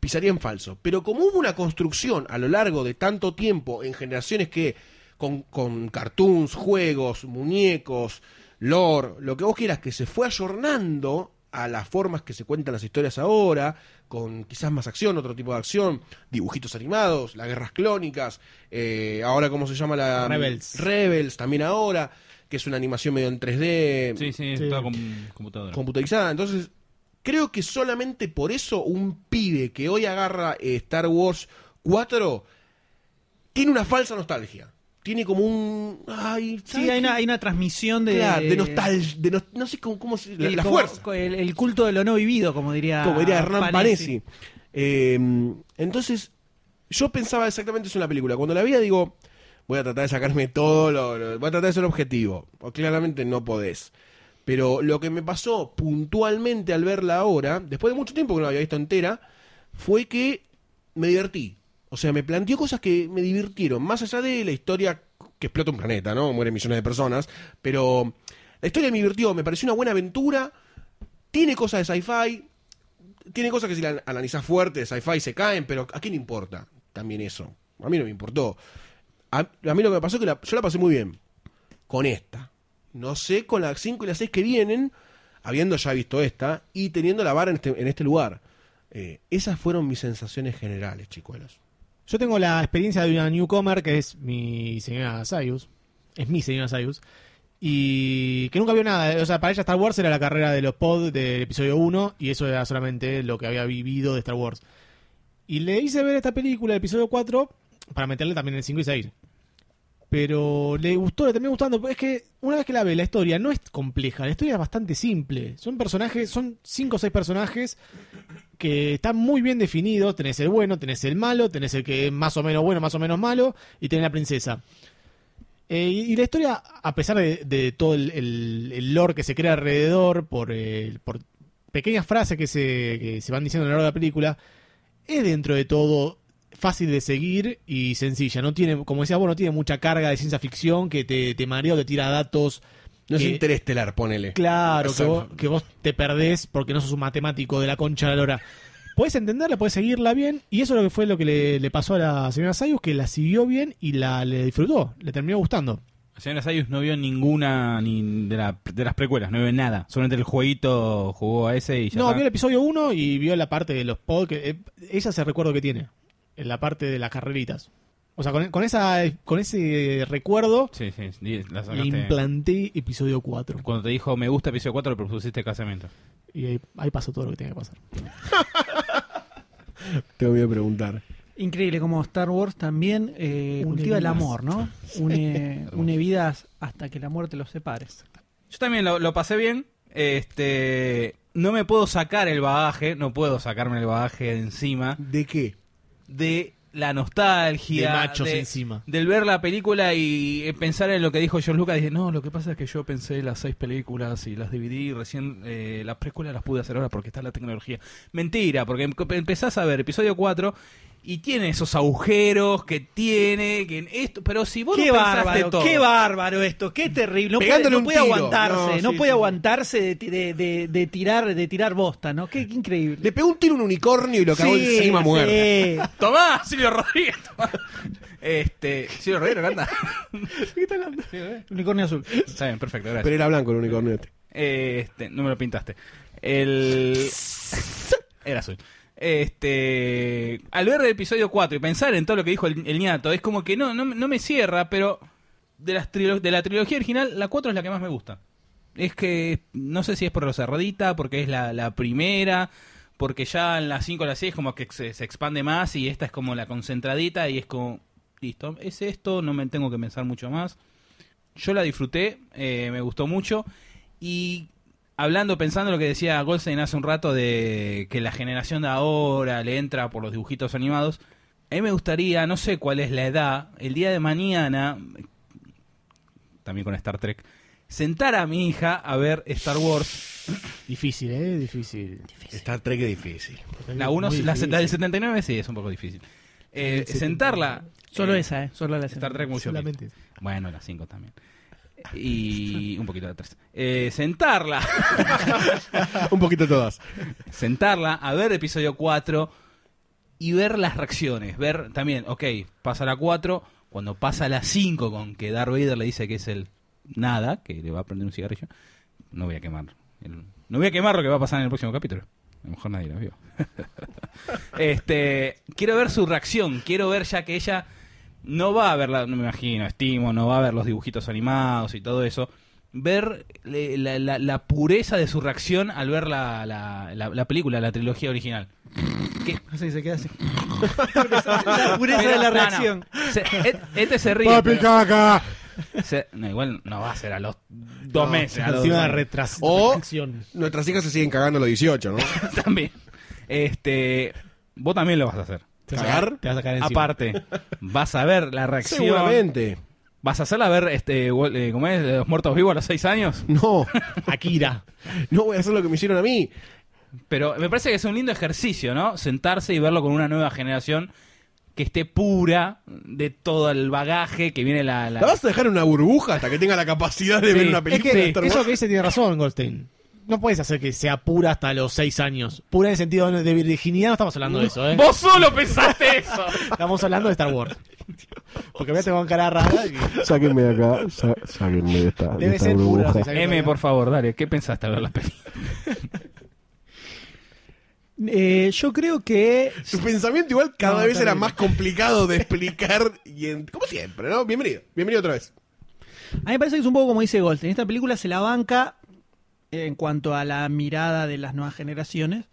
pisaría en falso. Pero como hubo una construcción a lo largo de tanto tiempo en generaciones que con, con cartoons, juegos, muñecos, lore, lo que vos quieras, que se fue ayornando a las formas que se cuentan las historias ahora, con quizás más acción, otro tipo de acción, dibujitos animados, las guerras clónicas, eh, ahora cómo se llama la... Rebels. Rebels, también ahora, que es una animación medio en 3D, Sí, sí, Sí. toda computadora. computarizada. Entonces, creo que solamente por eso un pibe que hoy agarra eh, Star Wars 4 tiene una falsa nostalgia. Tiene como un... Ay, Sí, ¿sabes hay una, hay una transmisión de. Claro, de nostalgia, de no sé cómo, cómo se... La, el, la como- fuerza, El, el culto de lo no vivido, como diría. como diría Hernán Panesi. Panesi. Eh, entonces, yo pensaba exactamente eso en la película. Cuando la vi, digo, voy a tratar de sacarme todo, lo, lo- voy a tratar de ser objetivo. O claramente no podés. Pero lo que me pasó puntualmente al verla ahora, después de mucho tiempo que no la había visto entera, fue que me divertí. O sea, me planteó cosas que me divirtieron. Más allá de la historia que explota un planeta, ¿no? Mueren millones de personas. Pero la historia me divirtió, me pareció una buena aventura. Tiene cosas de sci-fi. Tiene cosas que si la analizás fuerte de sci-fi se caen, pero ¿a quién importa también eso? A mí no me importó. A, mí lo que me pasó es que yo la pasé muy bien con esta. No sé con las 5 y las 6 que vienen, habiendo ya visto esta y teniendo la vara en este, este lugar. Eh, esas fueron mis sensaciones generales, chicuelos. Yo tengo la experiencia de una newcomer que es mi señora Sayus. Es mi señora Sayus. Y que nunca vio nada. O sea, para ella Star Wars era la carrera de los pod del episodio 1 y eso era solamente lo que había vivido de Star Wars. Y le hice ver esta película, el episodio 4, para meterle también el 5 y 6. Pero le gustó, le terminó gustando. Es que una vez que la ve, la historia no es compleja, la historia es bastante simple. Son personajes, son 5 o 6 personajes que están muy bien definidos. Tenés el bueno, tenés el malo, tenés el que es más o menos bueno, más o menos malo, y tenés la princesa. Eh, y, la historia, a pesar de, todo el lore que se crea alrededor, por, eh, por pequeñas frases que se, que se van diciendo a lo largo de la película, es dentro de todo fácil de seguir y sencilla. No tiene, como decía vos, no tiene mucha carga de ciencia ficción que te, te marea o te tira datos. No es que- interestelar, ponele. Claro, que vos, que vos te perdés porque no sos un matemático de la concha de la lora. Podés entenderla, podés seguirla bien, y eso es lo que fue lo que le, le pasó a la señora Sayus, que la siguió bien y la le disfrutó, le terminó gustando. La señora Sayus no vio ninguna ni de, la- de las precuelas, no vio nada. Solamente el jueguito jugó a ese y ya No, está. vio el episodio 1 y vio la parte de los pod, que eh, ella se recuerdo que tiene, en la parte de las carreritas. O sea, con, con esa, con ese recuerdo Sí, sí, sí, la le sacaste. implanté episodio 4. Cuando te dijo me gusta episodio 4 le propusiste casamiento. Y ahí, ahí pasó todo lo que tenía que pasar. Te voy a preguntar. Increíble como Star Wars también eh, Une cultiva el amor, ¿no? Une, une vidas hasta que la muerte los separe. Yo también lo, lo pasé bien. Este, no me puedo sacar el bagaje, no puedo sacarme el bagaje de encima ¿De qué? de la nostalgia, De machos de- encima. del ver la película y eh, pensar en lo que dijo George Lucas. Dije, no, lo que pasa es que yo pensé las seis películas y las dividí y recién eh, las precuelas las pude hacer ahora porque está la tecnología. Mentira, porque em- empezás a ver episodio 4 y tiene esos agujeros que tiene, que esto, pero si vos Qué no pensaste bárbaro, todo. qué bárbaro esto, qué terrible. No puede, no puede aguantarse, No, no, sí, puede sí. aguantarse de, ti- de- de- de tirar, de tirar bosta, ¿no? Qué, qué increíble. Le pegó un tiro a un unicornio y lo cagó Sí, encima sí. muerto. Tomá, Silvio Rodríguez, tomá. Este, Silvio Rodríguez, ¿qué anda? Unicornio azul. Está bien, perfecto, gracias. Pero era blanco el unicornio. este. Este, no me lo pintaste. El. Era azul. Este. Al ver el episodio 4 y pensar en todo lo que dijo el, el ñato, es como que no, no, me cierra, pero de, las de la trilogía original, la 4 es la que más me gusta. Es que no sé si es por lo cerradita, porque es la, primera, porque ya en la 5 o la 6 como que se, se expande más y esta es como la concentradita y es como, listo, es esto, no me tengo que pensar mucho más. Yo la disfruté, eh, me gustó mucho y hablando, pensando lo que decía Goldstein hace un rato de que la generación de ahora le entra por los dibujitos animados, a mí me gustaría, no sé cuál es la edad, el día de mañana, también con Star Trek, sentar a mi hija a ver Star Wars. Difícil, ¿eh? Difícil. Star Trek es difícil. La, uno, la, difícil. la del 79 sí es un poco difícil. Eh, sentarla. Solo eh, esa, ¿eh? Solo la Star Trek mucho. Solamente. menos. Bueno, la 5 también. Y un poquito de 3. Eh, sentarla. un poquito todas. sentarla a ver episodio 4 y ver las reacciones. Ver también, ok, pasa la 4, cuando pasa la 5 con que Darth Vader le dice que es el nada, que le va a prender un cigarrillo, no voy a quemar. el- no voy a quemar lo que va a pasar en el próximo capítulo. A lo mejor nadie lo vio. este, quiero ver su reacción, quiero ver ya que ella no va a ver, la, no me imagino, estimo, no va a ver los dibujitos animados y todo eso. Ver la, la- la pureza de su reacción al ver la, la- la- la película, la trilogía original. Así se queda así. la pureza Pero, de la no, no. reacción. Se- et- este se ríe. Papi pero- caca. se- no, igual no va a ser a los dos meses. A los años. retras O nuestras hijas se siguen cagando a los 18, ¿no? también. Este, vos también lo vas a hacer. Te vas a Te vas a encima. Aparte, vas a ver la reacción. Seguramente. ¿Vas a hacerla ver, este, eh, ¿cómo es? Los muertos vivos a los seis años? No, Akira. no voy a hacer lo que me hicieron a mí. Pero me parece que es un lindo ejercicio, ¿no? Sentarse y verlo con una nueva generación que esté pura de todo el bagaje que viene la... la- ¿La vas a dejar en una burbuja hasta que tenga la capacidad de Sí, ver una Es película que de Star eso que dice tiene razón, Goldstein. No puedes hacer que sea pura hasta los 6 años. Pura en el sentido de virginidad, no estamos hablando de eso, ¿eh? ¡Vos solo pensaste eso! Estamos hablando de Star Wars. Porque a tener cara rara. y- Sáquenme de acá, sa- sáquenme de esta, de Debe esta ser pura. burbuja. M, por favor, dale, ¿qué pensaste al ver la película? Eh, yo creo que. Su pensamiento igual cada No, vez era más complicado de explicar y en- como siempre, ¿no? Bienvenido, bienvenido otra vez. A mí me parece que es un poco como dice Gold. En esta película se la banca en cuanto a la mirada de las nuevas generaciones,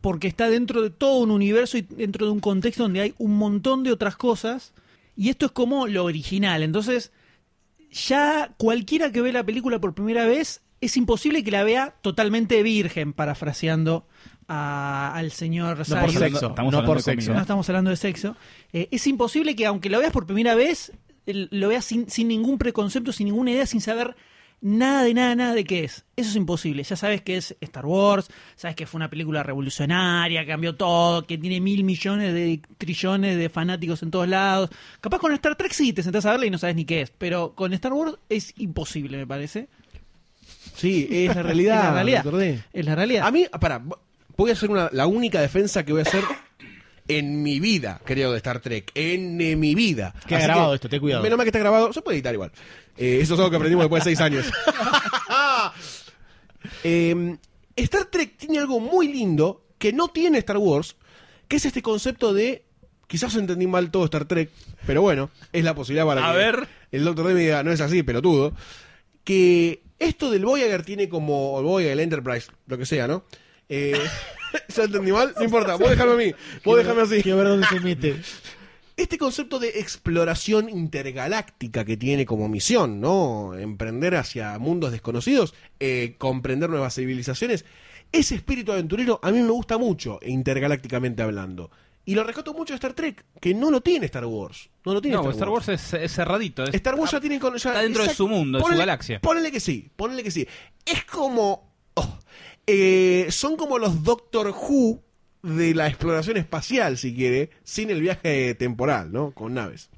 porque está dentro de todo un universo y dentro de un contexto donde hay un montón de otras cosas, y esto es como lo original. Entonces, ya cualquiera que ve la película por primera vez, es imposible que la vea totalmente virgen, parafraseando a- al señor No por sexo, Estamos no por sexo. No estamos hablando de sexo. Eh, es imposible que aunque lo veas por primera vez, lo veas sin, sin ningún preconcepto, sin ninguna idea, sin saber nada de nada, nada de qué es. Eso es imposible. Ya sabes que es Star Wars, sabes que fue una película revolucionaria, cambió todo, que tiene mil millones de trillones de fanáticos en todos lados. Capaz con Star Trek sí te sentás a verla y no sabes ni qué es, pero con Star Wars es imposible, me parece. Sí, es la realidad. Es la realidad. Es la realidad. A mí, para, voy a hacer una, la única defensa que voy a hacer en mi vida, creo, de Star Trek. En eh, mi vida. Así grabado que, esto, ten cuidado. Menos mal que está grabado. Se puede editar igual. Eh, eso es algo que aprendimos después de seis años. Eh, Star Trek tiene algo muy lindo que no tiene Star Wars, que es este concepto de. Quizás entendí mal todo Star Trek, pero bueno, es la posibilidad para A que ver. el Doctor D me diga, no es así, pelotudo. Que esto del Voyager tiene como. O el Voyager, el Enterprise, lo que sea, ¿no? Eh, ¿Ya entendí mal? No importa, vos dejarme a mí. Vos dejarme así. Quiero ver dónde se mete. Este concepto de exploración intergaláctica que tiene como misión, ¿no? Emprender hacia mundos desconocidos, eh, comprender nuevas civilizaciones. Ese espíritu aventurero a mí me gusta mucho, intergalácticamente hablando. Y lo rescato mucho de Star Trek, que no lo tiene Star Wars. No lo tiene No, Star, Star Wars es, es cerradito. es- Star Wars ya tiene ya- está dentro de su mundo, de su galaxia. Ponele que sí, ponele que sí. Es como. oh, eh, son como los Doctor Who de la exploración espacial, si quiere, sin el viaje temporal, ¿no? Con naves.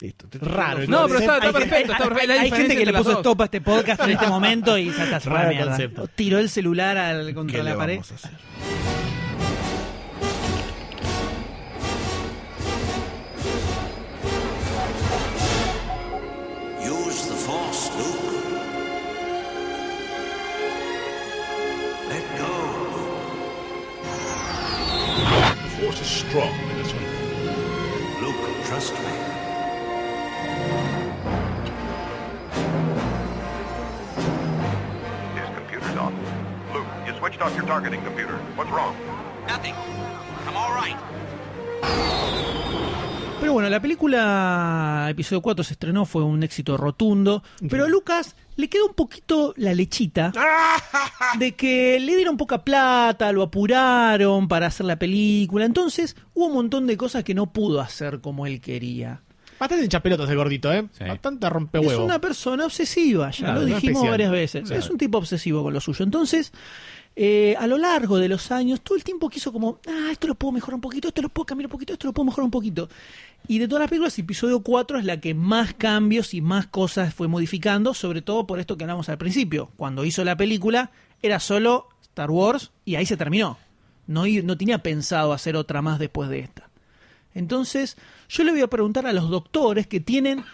Listo. Raro, No, pero está, perfecto. hay- está perfecto. La hay diferencia gente que le puso dos. stop a este podcast en este momento y ya está se fue a la Raro mierda. concepto. Tiró el celular al, contra ¿Qué le la pared. vamos a hacer? Strong in this one. Luke. Luke, trust me. His computer's off. Luke, you switched off your targeting computer. What's wrong? Nothing. I'm all right. Pero bueno, la película episodio 4 se estrenó, fue un éxito rotundo. Pero a Lucas le quedó un poquito la lechita de que le dieron poca plata, lo apuraron para hacer la película. Entonces hubo un montón de cosas que no pudo hacer como él quería. Bastante hinchapelotas el gordito, ¿eh? Bastante rompehuevo. Es una persona obsesiva, ya Claro, lo dijimos varias veces. Claro. Es un tipo obsesivo con lo suyo. Entonces, eh, a lo largo de los años, todo el tiempo quiso como, ah, esto lo puedo mejorar un poquito, esto lo puedo cambiar un poquito, esto lo puedo mejorar un poquito. Y de todas las películas, episodio 4 es la que más cambios y más cosas fue modificando, sobre todo por esto que hablamos al principio. Cuando hizo la película, era solo Star Wars y ahí se terminó. No, no tenía pensado hacer otra más después de esta. Entonces, yo le voy a preguntar a los doctores que tienen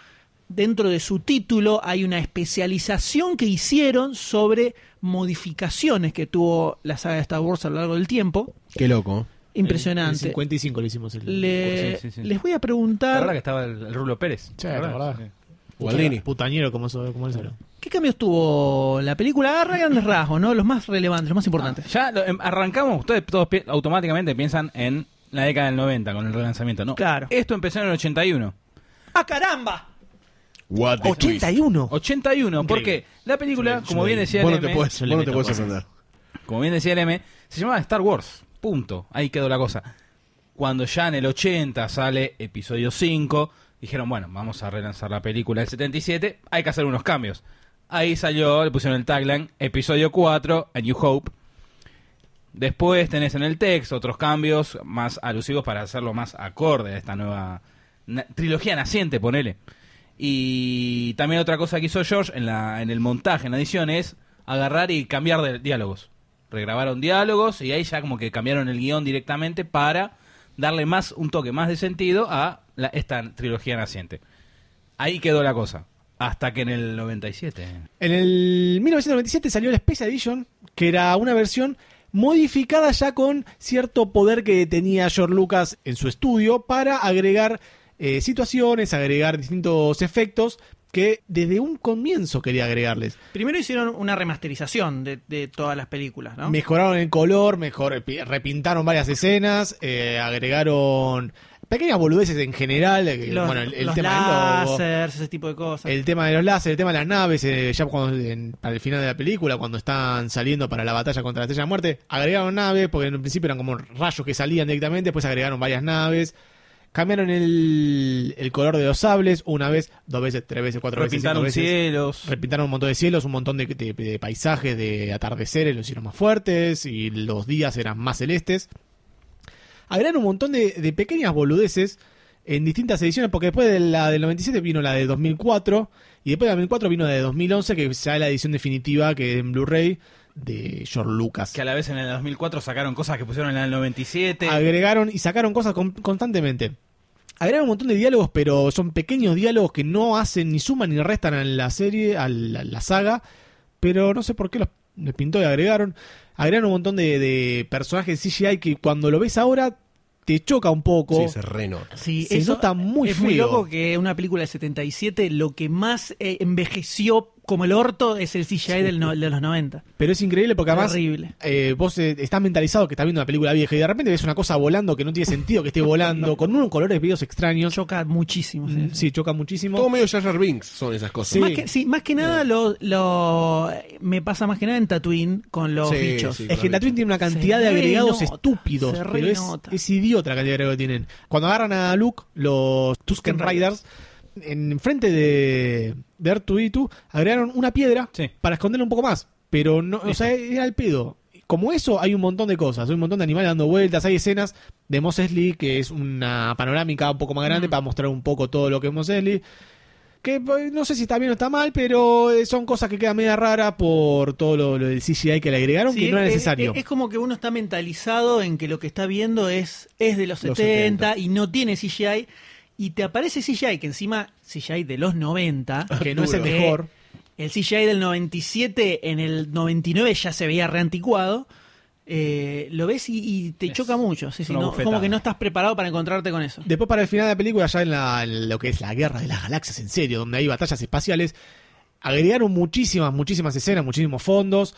dentro de su título hay una especialización que hicieron sobre modificaciones que tuvo la saga de Star Wars a lo largo del tiempo. Qué loco. Impresionante. El 55 lo hicimos. El, Le- Sí, sí, sí. Les voy a ¿Te preguntar acuerdas que estaba el, el Rulo Pérez? Sí. Gualdini. Putañero como, eso- como solo. qué cambios tuvo la película. Agarra grandes rasgos, ¿no? Los más relevantes, los más importantes. Ya lo- em, arrancamos, ustedes todos pi- automáticamente piensan en la década del 90 con el relanzamiento. No, Claro. esto empezó en el 81. ¡Ah, caramba! What the 81. 81, porque la película, como bien decía Vos el no te M, vos no te como bien decía el M, se llamaba Star Wars. Punto. Ahí quedó la cosa. Cuando ya en el 80 sale episodio 5, dijeron, bueno, vamos a relanzar la película del 77, hay que hacer unos cambios. Ahí salió, le pusieron el tagline, episodio 4, A New Hope. Después tenés en el texto otros cambios más alusivos para hacerlo más acorde a esta nueva na- trilogía naciente, ponele. Y también otra cosa que hizo George en, la, en el montaje, en la edición, es agarrar y cambiar de diálogos. Regrabaron diálogos y ahí ya como que cambiaron el guion directamente para darle más un toque más de sentido a esta trilogía naciente. Ahí quedó la cosa. Hasta que en el 97. En el 1997 salió la Special Edition, que era una versión modificada ya con cierto poder que tenía George Lucas en su estudio para agregar eh, situaciones, agregar distintos efectos que desde un comienzo quería agregarles. Primero hicieron una remasterización de, de todas las películas, ¿no? Mejoraron el color, mejor, repintaron varias escenas, eh, agregaron pequeñas boludeces en general. eh, Los, bueno, el, el los tema del logo, ese tipo de cosas. el tema de los láseres, el tema de las naves, eh, ya cuando, en- para el final de la película, cuando están saliendo para la batalla contra la Estrella de Muerte, agregaron naves, porque en un principio eran como rayos que salían directamente, después agregaron varias naves. Cambiaron el, el color de los sables una vez, dos veces, tres veces, cuatro veces. Repintaron cielos. Repintaron un montón de cielos, un montón de, de- de paisajes, de atardeceres, los hicieron más fuertes y los días eran más celestes. Agregaron un montón de, de pequeñas boludeces en distintas ediciones, porque después de la del 97 vino la de 2004 y después de la 2004 vino la de 2011, que ya es la edición definitiva que en Blu-ray de George Lucas. Que a la vez en el 2004 sacaron cosas que pusieron en el 97. Agregaron y sacaron cosas con- constantemente. Agregaron un montón de diálogos, pero son pequeños diálogos que no hacen ni suman ni restan a la serie, a la, la saga. Pero no sé por qué los les pintó y agregaron. Agregaron un montón de, de personajes CGI que cuando lo ves ahora te choca un poco. Sí, se renota. Sí, se eso nota muy es feo. muy loco que una película del 77 lo que más eh, envejeció como el orto es el CGI del no- de los 90. Pero es increíble porque además Terrible. eh, vos eh, estás mentalizado que estás viendo una película vieja y de repente ves una cosa volando que no tiene sentido que esté volando, con unos colores videos extraños. Choca muchísimo. Sí, Sí, choca muchísimo. Todo medio Jar Binks son esas cosas. Más que, sí, más que nada lo, lo me pasa más que nada en Tatooine con los Sí, bichos. sí, Es que Tatooine tiene una cantidad Se de agregados estúpidos, se pero es, es idiota la cantidad de agregados que tienen. Cuando agarran a Luke, los Tusken Tusken Riders, en frente de, de R2D2, agregaron una piedra Sí. para esconderlo un poco más. Pero no, o sea, era el pedo. Como eso, hay un montón de cosas. Hay un montón de animales dando vueltas. Hay escenas de Mos Eisley, que es una panorámica un poco más grande para mostrar un poco todo lo que es Mos Eisley. Que pues, no sé si está bien o está mal, pero eh, son cosas que quedan media rara por todo lo, lo del CGI que le agregaron, Sí, que no era es- necesario. Es, es como que uno está mentalizado en que lo que está viendo es, es de los, Los 70, y no tiene CGI. Y te aparece CGI, que encima CGI de los 90. que no es el mejor. El CGI del 97 en el 99 ya se veía reanticuado. Eh, lo ves y, y te choca mucho. Sí, sí, una no, bofetada. como que no estás preparado para encontrarte con eso. Después para el final de la película, ya en, la- en lo que es la guerra de las galaxias, en serio, donde hay batallas espaciales, agregaron muchísimas, muchísimas escenas, muchísimos fondos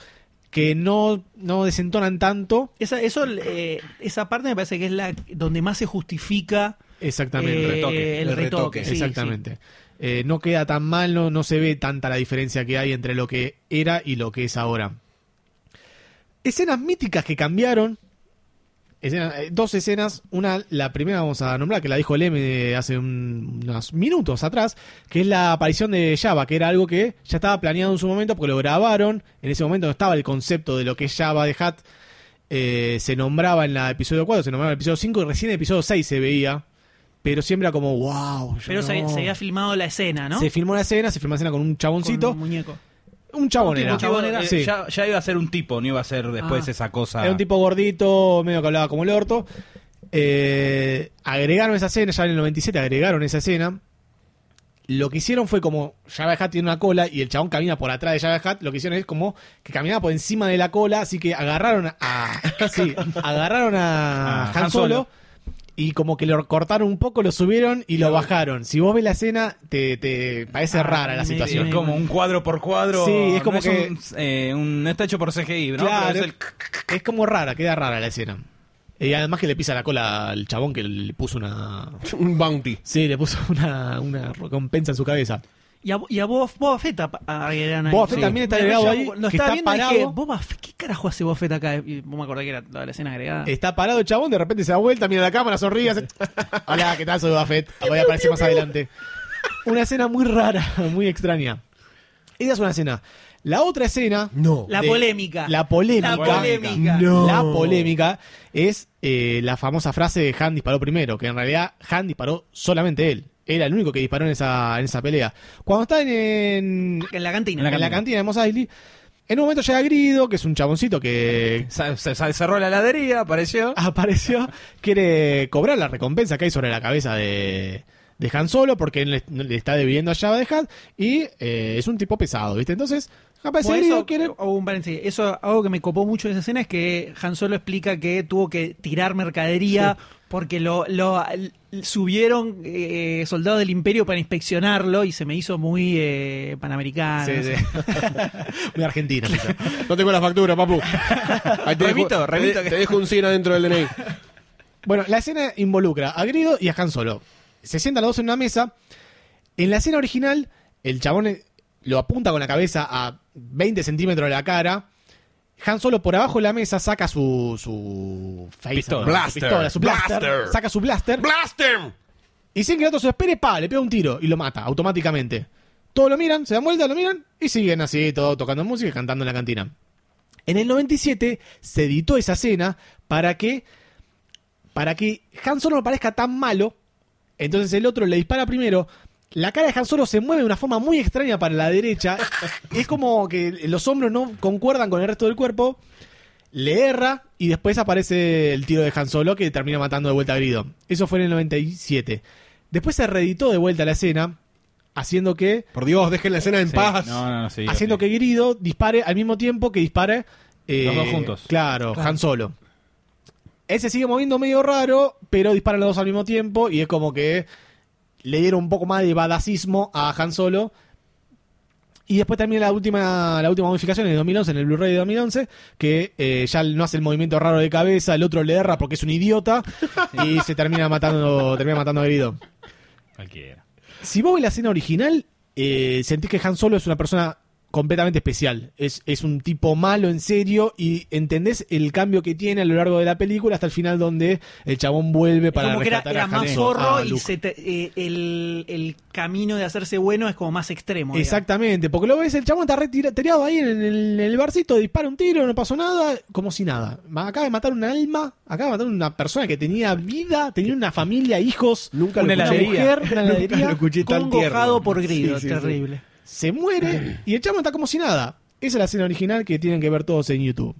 que no, no desentonan tanto. Esa, eso, eh, esa parte me parece que es la donde más se justifica Exactamente. eh, retoque. el El retoque. retoque, sí, Exactamente. Eh, no queda tan mal, no, no se ve tanta la diferencia que hay entre lo que era y lo que es ahora. Escenas míticas que cambiaron. Escena- eh, dos escenas. Una, la primera vamos a nombrar, que la dijo el M hace un- unos minutos atrás, que es la aparición de Java, que era algo que ya estaba planeado en su momento, porque lo grabaron. En ese momento no estaba el concepto de lo que es Java de Hat. Eh, se nombraba en la episodio 4, se nombraba en el episodio 5 y recién en el episodio 6 se veía. Pero siempre era como, wow. Pero se, no". se había filmado la escena, ¿no? Se filmó la escena, se filmó la escena con un Con chaboncito. un muñeco. Un chabón Un tipo era. chabón era. Eh, Sí. ya, ya iba a ser un tipo, no iba a ser después Ah. esa cosa. Era un tipo gordito, medio que hablaba como el orto. Eh, agregaron esa escena, ya en el 97 agregaron esa escena. Lo que hicieron fue como Java Hutt tiene una cola y el chabón camina por atrás de Java Hutt, lo que hicieron es como que caminaba por encima de la cola, así que agarraron a sí, agarraron a A Han Han Solo Solo. Y como que lo cortaron un poco, lo subieron y lo bajaron. Si vos ves la escena te, te parece Ah, rara la situación. Es como un cuadro por cuadro. Sí, es como no que- un, eh, un- no está hecho por CGI, ¿no? Claro, Pero es el- es como rara, queda rara la escena. Y además que le pisa la cola al chabón que le puso una... Un bounty. Sí, le puso una, una recompensa en su cabeza. Y a, y a Boba, Boba Fett ap- agregan ahí. Boba Fett también está agregado ahí, Lo que estaba está viendo y dije, parado. Boba Fett, ¿qué carajo hace Boba Fett acá? Y vos me acordé que era toda la escena agregada. Está parado el chabón, de repente se da vuelta, mira la cámara, sonríe, hace... Hola, ¿qué tal? Soy Boba Fett. Voy a aparecer más adelante. Una escena muy rara, muy extraña. Esa es una escena. La otra escena... No. la de- polémica. La polémica. La polémica. No. La polémica es eh, la famosa frase de Han disparó primero, que en realidad Han disparó solamente él. Era el único que disparó en esa, en esa pelea. Cuando está en, en, En la cantina. en la cantina de Mos Eisley, en un momento llega Grido, que es un chaboncito que Se, se- se cerró la heladería, apareció. apareció, quiere cobrar la recompensa que hay sobre la cabeza de, de Han Solo, porque él le, le está debiendo a Java de Hutt, y eh, es un tipo pesado, ¿viste? Entonces, aparece Bueno, Grido, eso, quiere... un paréntesis. Eso, algo que me copó mucho de esa escena es que Han Solo explica que tuvo que tirar mercadería porque lo, lo subieron eh, soldados del imperio para inspeccionarlo y se me hizo muy eh, panamericano. Sí, sí. Muy argentino. No tengo la factura, papu. Ahí te Remito, dejo, remito te, que- te dejo un 100 adentro del DNI. Bueno, la escena involucra a Grido y a Han Solo. Se sientan los dos en una mesa. En la escena original, el chabón eh, lo apunta con la cabeza a 20 centímetros de la cara. Han Solo por abajo de la mesa saca su, su face- Pistola. su pistola, su blaster, Blaster. saca su blaster ¡Blaster! y sin que el otro se lo espere, pa, le pega un tiro y lo mata automáticamente. Todos lo miran, se dan vuelta, lo miran y siguen así, todo tocando música y cantando en la cantina. En el 97 se editó esa escena para que para que Han Solo no parezca tan malo. Entonces el otro le dispara primero. La cara de Han Solo se mueve de una forma muy extraña para la derecha. es como que los hombros no concuerdan con el resto del cuerpo. Le erra y después aparece el tiro de Han Solo que termina matando de vuelta a Grido. Eso fue en el 97. Después se reeditó de vuelta la escena, haciendo que Por Dios, dejen la escena en Sí, paz. No, no, no, sí. haciendo que Grido dispare al mismo tiempo que dispare eh, Los dos juntos. Claro, Han Solo. Él se sigue moviendo medio raro, pero disparan los dos al mismo tiempo y es como que le dieron un poco más de badacismo a Han Solo. Y después también la última, la última modificación en el 2011, en el Blu-ray de 2011, que eh, ya no hace el movimiento raro de cabeza, el otro le erra porque es un idiota y se termina matando, termina matando a Grido. Cualquiera. Si vos ves la escena original, eh, sentís que Han Solo es una persona completamente especial. Es, es un tipo malo en serio y entendés el cambio que tiene a lo largo de la película hasta el final donde el chabón vuelve para como que era, rescatar era a Han más zorro a y se te- eh, el, el camino de hacerse bueno es como más extremo. digamos. Exactamente, porque lo ves, el chabón está retira- tirado ahí en el, en el barcito, dispara un tiro, no pasó nada, como si nada. Acaba de matar un alma, acaba de matar una persona que tenía vida, tenía una familia, hijos, Nunca una lo escuché. mujer, una Nunca heladería. lo escuché tan Congojado por Grido, Sí, sí, sí. Se muere y el chamo está como si nada. Esa es la escena original que tienen que ver todos en YouTube.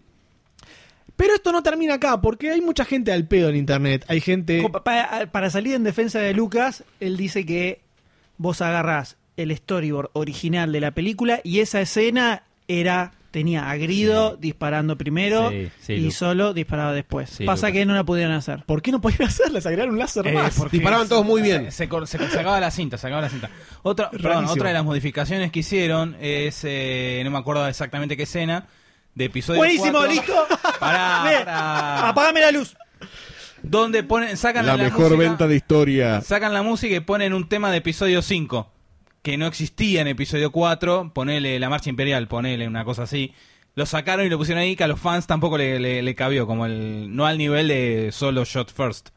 Pero esto no termina acá, porque hay mucha gente al pedo en internet. Hay gente. Para salir en defensa de Lucas, él dice que vos agarrás el storyboard original de la película y esa escena era tenía a Grido disparando primero Sí, sí, y solo disparaba después. Sí, Pasa Lucas. que no la pudieron hacer. ¿Por qué no podían hacerla? Se agregaron un láser Eh, más. Disparaban todos muy bien. Se, se cor- se sacaba la cinta, sacaba la cinta. Otra, perdón, otra de las modificaciones que hicieron es, eh, no me acuerdo exactamente qué escena, de episodio Buenísimo, 4, listo. Pará. Apágame la luz. Donde ponen, sacan La la, mejor música, venta de historia. Sacan la música y ponen un tema de episodio 5, que no existía en episodio 4, ponele la marcha imperial, ponele una cosa así. Lo sacaron y lo pusieron ahí que a los fans tampoco le, le- le cabió, como el no al nivel de solo Shot First,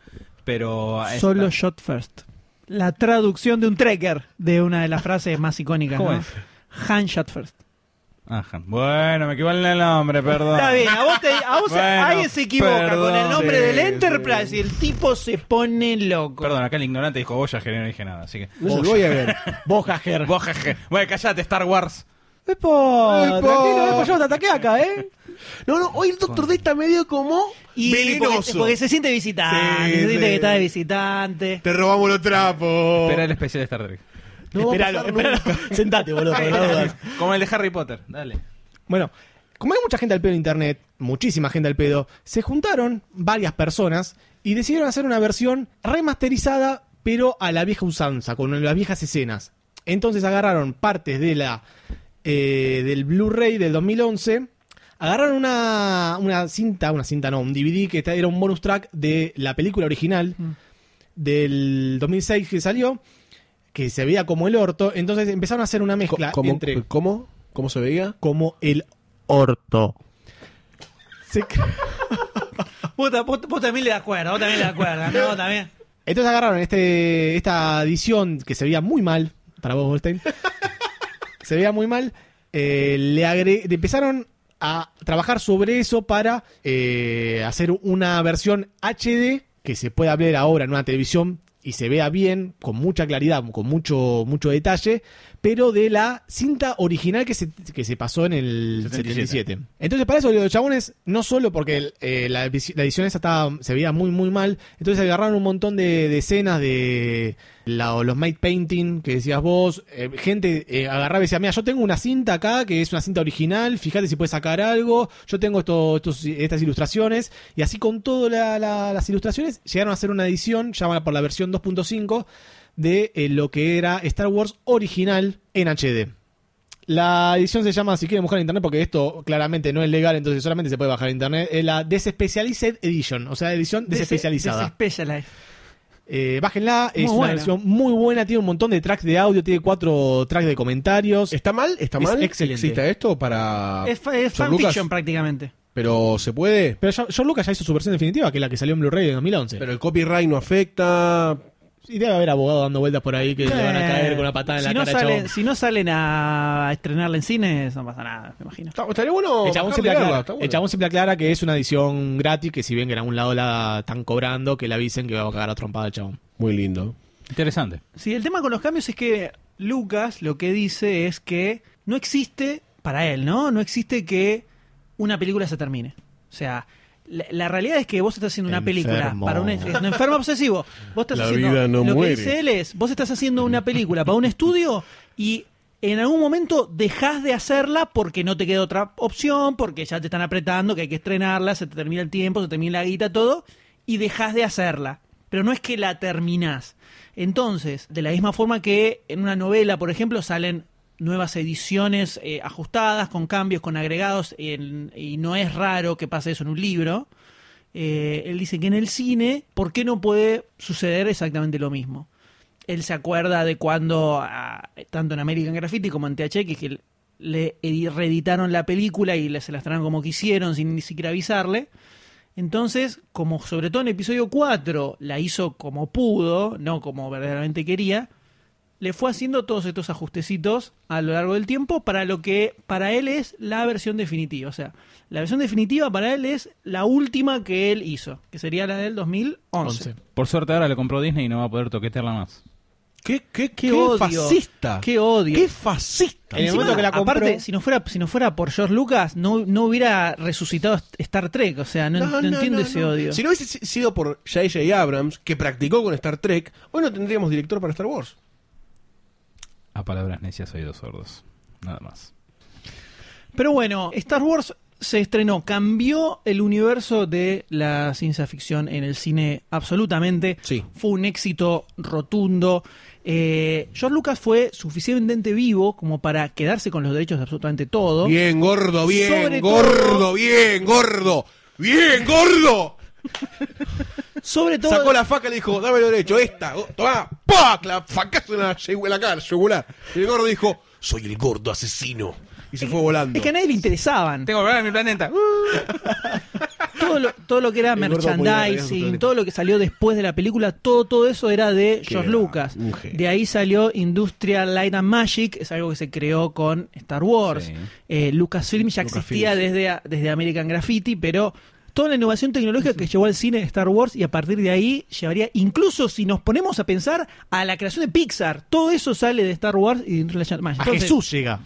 pero esta- Solo shot first. La traducción de un trekker de una de las frases más icónicas. ¿Cómo ¿no? es? Han shot first. Ajá. Bueno, me equivoco en el nombre, perdón. Está bien, a vos, te- a vos Bueno, alguien se equivoca perdón. con el nombre Sí, del sí. Enterprise y el tipo se pone loco. Perdón, acá el ignorante dijo Voyager y no dije nada, así que... No voy a ver. Voyager. Voyager. Bueno, callate, Star Wars. Epo, Epo. tranquilo, Epo, yo te ataqué acá, ¿eh? No, no, hoy el Doctor D está medio como Y porque, venenoso. porque se siente visitante, Sí, se siente sí. que está de visitante. Te robamos los trapos. Espera el especial de Star Trek. No va a Esperalo, esperalo. Sentate, boludo, por las dudas. Como el de Harry Potter, dale. Bueno, como hay mucha gente al pedo en internet, muchísima gente al pedo, se juntaron varias personas y decidieron hacer una versión remasterizada, pero a la vieja usanza, con las viejas escenas. Entonces agarraron partes de la eh, del Blu-ray del 2011, agarraron una, una cinta, una cinta no, un DVD que era un bonus track de la película original del 2006 que salió, que se veía como el orto, entonces empezaron a hacer una mezcla ¿Cómo, entre ¿Cómo? ¿Cómo se veía? como el orto. Se- Vos, vos- vos también le das cuerda, vos también le das cuerda, ¿no? Vos también. Entonces agarraron este, esta edición que se veía muy mal, para vos, Goldstein. se veía muy mal. eh, le agre- empezaron a trabajar sobre eso para eh, hacer una versión HD que se pueda ver ahora en una televisión y se vea bien, con mucha claridad, con mucho, mucho detalle, pero de la cinta original que se, que se pasó en el 77. 77. Entonces, para eso, los chabones, no solo porque eh, la, edi- la edición esa estaba, se veía muy, muy mal, entonces agarraron un montón de, de escenas de, la- los made painting que decías vos, eh, gente eh, agarraba y decía, mira, yo tengo una cinta acá que es una cinta original, fíjate si puedes sacar algo, yo tengo esto, estos- estas ilustraciones, y así con todas las ilustraciones llegaron a hacer una edición, llamada por la versión 2.5, de eh, lo que era Star Wars original en HD. La edición se llama, si quieren buscar en internet, porque esto claramente no es legal, entonces solamente se puede bajar en internet, es la Despecialized Edition, o sea, edición desespecializada. Desespecialized. Eh, bájenla, es una versión muy buena, tiene un montón de tracks de audio, tiene cuatro tracks de comentarios. ¿Está mal? ¿Está Es mal? excelente. ¿Exista esto para Es, fa- es fanfiction prácticamente. Pero se puede. Pero George Lucas ya hizo su versión definitiva, que es la que salió en Blu-ray en 2011. Pero el copyright no afecta. Y debe haber abogados dando vueltas por ahí que le van a caer con una patada en si la no cara. al salen, chabón. si no salen a estrenarla en cines, no pasa nada, me imagino. estaría bueno. El chabón, siempre verla, aclara, está bueno. el chabón siempre aclara que es una edición gratis, que si bien que en algún lado la están cobrando, que le avisen que va a cagar a trompada el chabón. Muy lindo. Interesante. Sí, el tema con los cambios es que Lucas lo que dice es que no existe, para él, ¿no? No existe que una película se termine. O sea, la, la realidad es que vos estás haciendo una película para un, es un enfermo obsesivo. Vos estás La haciendo vida no lo muere. que dice él es, vos estás haciendo una película para un estudio y en algún momento dejás de hacerla porque no te queda otra opción, porque ya te están apretando, que hay que estrenarla, se te termina el tiempo, se termina la guita, todo, y dejás de hacerla. Pero no es que la terminás. Entonces, de la misma forma que en una novela, por ejemplo, salen nuevas ediciones eh, ajustadas, con cambios, con agregados, y no es raro que pase eso en un libro, eh, él dice que en el cine, ¿por qué no puede suceder exactamente lo mismo? Él se acuerda de cuando, tanto en American Graffiti como en THX, que le edi- reeditaron la película y se la estrenaron como quisieron, sin ni siquiera avisarle. Entonces, como sobre todo en episodio 4 la hizo como pudo, no como verdaderamente quería, le fue haciendo todos estos ajustecitos a lo largo del tiempo para lo que para él es la versión definitiva. O sea, la versión definitiva para él es la última que él hizo, que sería la del 2011. Por suerte ahora le compró Disney y no va a poder toquetearla más. ¿Qué, qué, Qué, odio. fascista? Qué odio. ¡Qué fascista! En el Encima, momento que la compró- aparte, si no fuera, si no fuera por George Lucas, no, no hubiera resucitado Star Trek. O sea, no, no entiendo ese no. odio. Si no hubiese si- sido por J.J. Abrams, que practicó con Star Trek, hoy no tendríamos director para Star Wars. A palabras necias, oídos sordos. Nada más. Pero bueno, Star Wars se estrenó, cambió el universo de la ciencia ficción en el cine absolutamente. Sí. Fue un éxito rotundo. Eh, George Lucas fue suficientemente vivo como para quedarse con los derechos de absolutamente todo. Bien, gordo, bien, Sobre gordo, todo- bien, gordo, bien, gordo. Sobre todo, Sacó la faca y le dijo, dame lo derecho, esta, oh, tomá, ¡pac! La facazo en la, en la cara, yugular. Y el gordo dijo, soy el gordo asesino. Y se fue volando. es que a nadie le interesaban. Tengo que volver a mi planeta. todo lo, todo lo que era El merchandising, todo lo que salió después de la película, todo, todo eso era de George Lucas. De ahí salió Industrial Light and Magic, es algo que se creó con Star Wars. Sí. Eh, Lucasfilm ya existía desde, desde American Graffiti, pero toda la innovación tecnológica que llevó al cine Star Wars y a partir de ahí llevaría, incluso si nos ponemos a pensar, a la creación de Pixar. Todo eso sale de Star Wars y de Magic. A Jesús llega.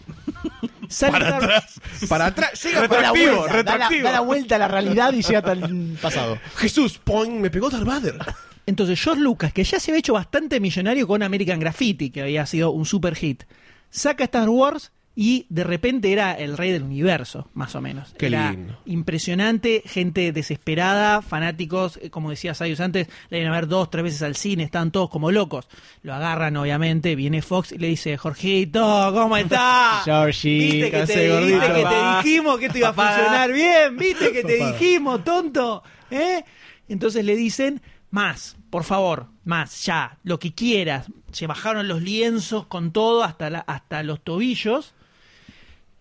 sale para Star- atrás, para atrás, llega para Da la activo, vuelta, da la, da la vuelta a la realidad y llega hasta el pasado. Jesús, poing, me pegó Darth Vader. Entonces, George Lucas, que ya se había hecho bastante millonario con American Graffiti, que había sido un super hit, saca Star Wars y de repente era el rey del universo, más o menos. Qué Era lindo. impresionante, gente desesperada, fanáticos, eh, como decía Sayus antes, le iban a ver dos, tres veces al cine, estaban todos como locos. Lo agarran, obviamente, viene Fox y le dice, Jorgito, ¿cómo estás? Georgie, ¿Viste que, te, gordito. viste que te dijimos que esto iba a funcionar bien? ¿Viste que te dijimos, tonto? ¿Eh? Entonces le dicen, más, por favor, más, ya, lo que quieras. Se bajaron los lienzos con todo hasta, la- hasta los tobillos.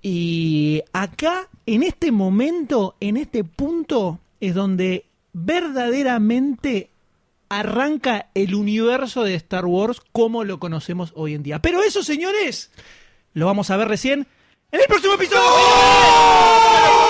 Y acá, en este momento, en este punto, es donde verdaderamente arranca el universo de Star Wars como lo conocemos hoy en día. Pero eso, señores, lo vamos a ver recién en el próximo episodio. ¡Terrible!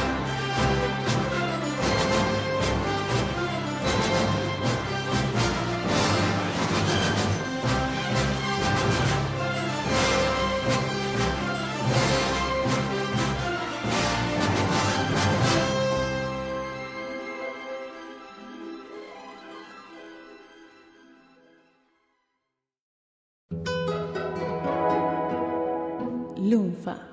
Lunfa.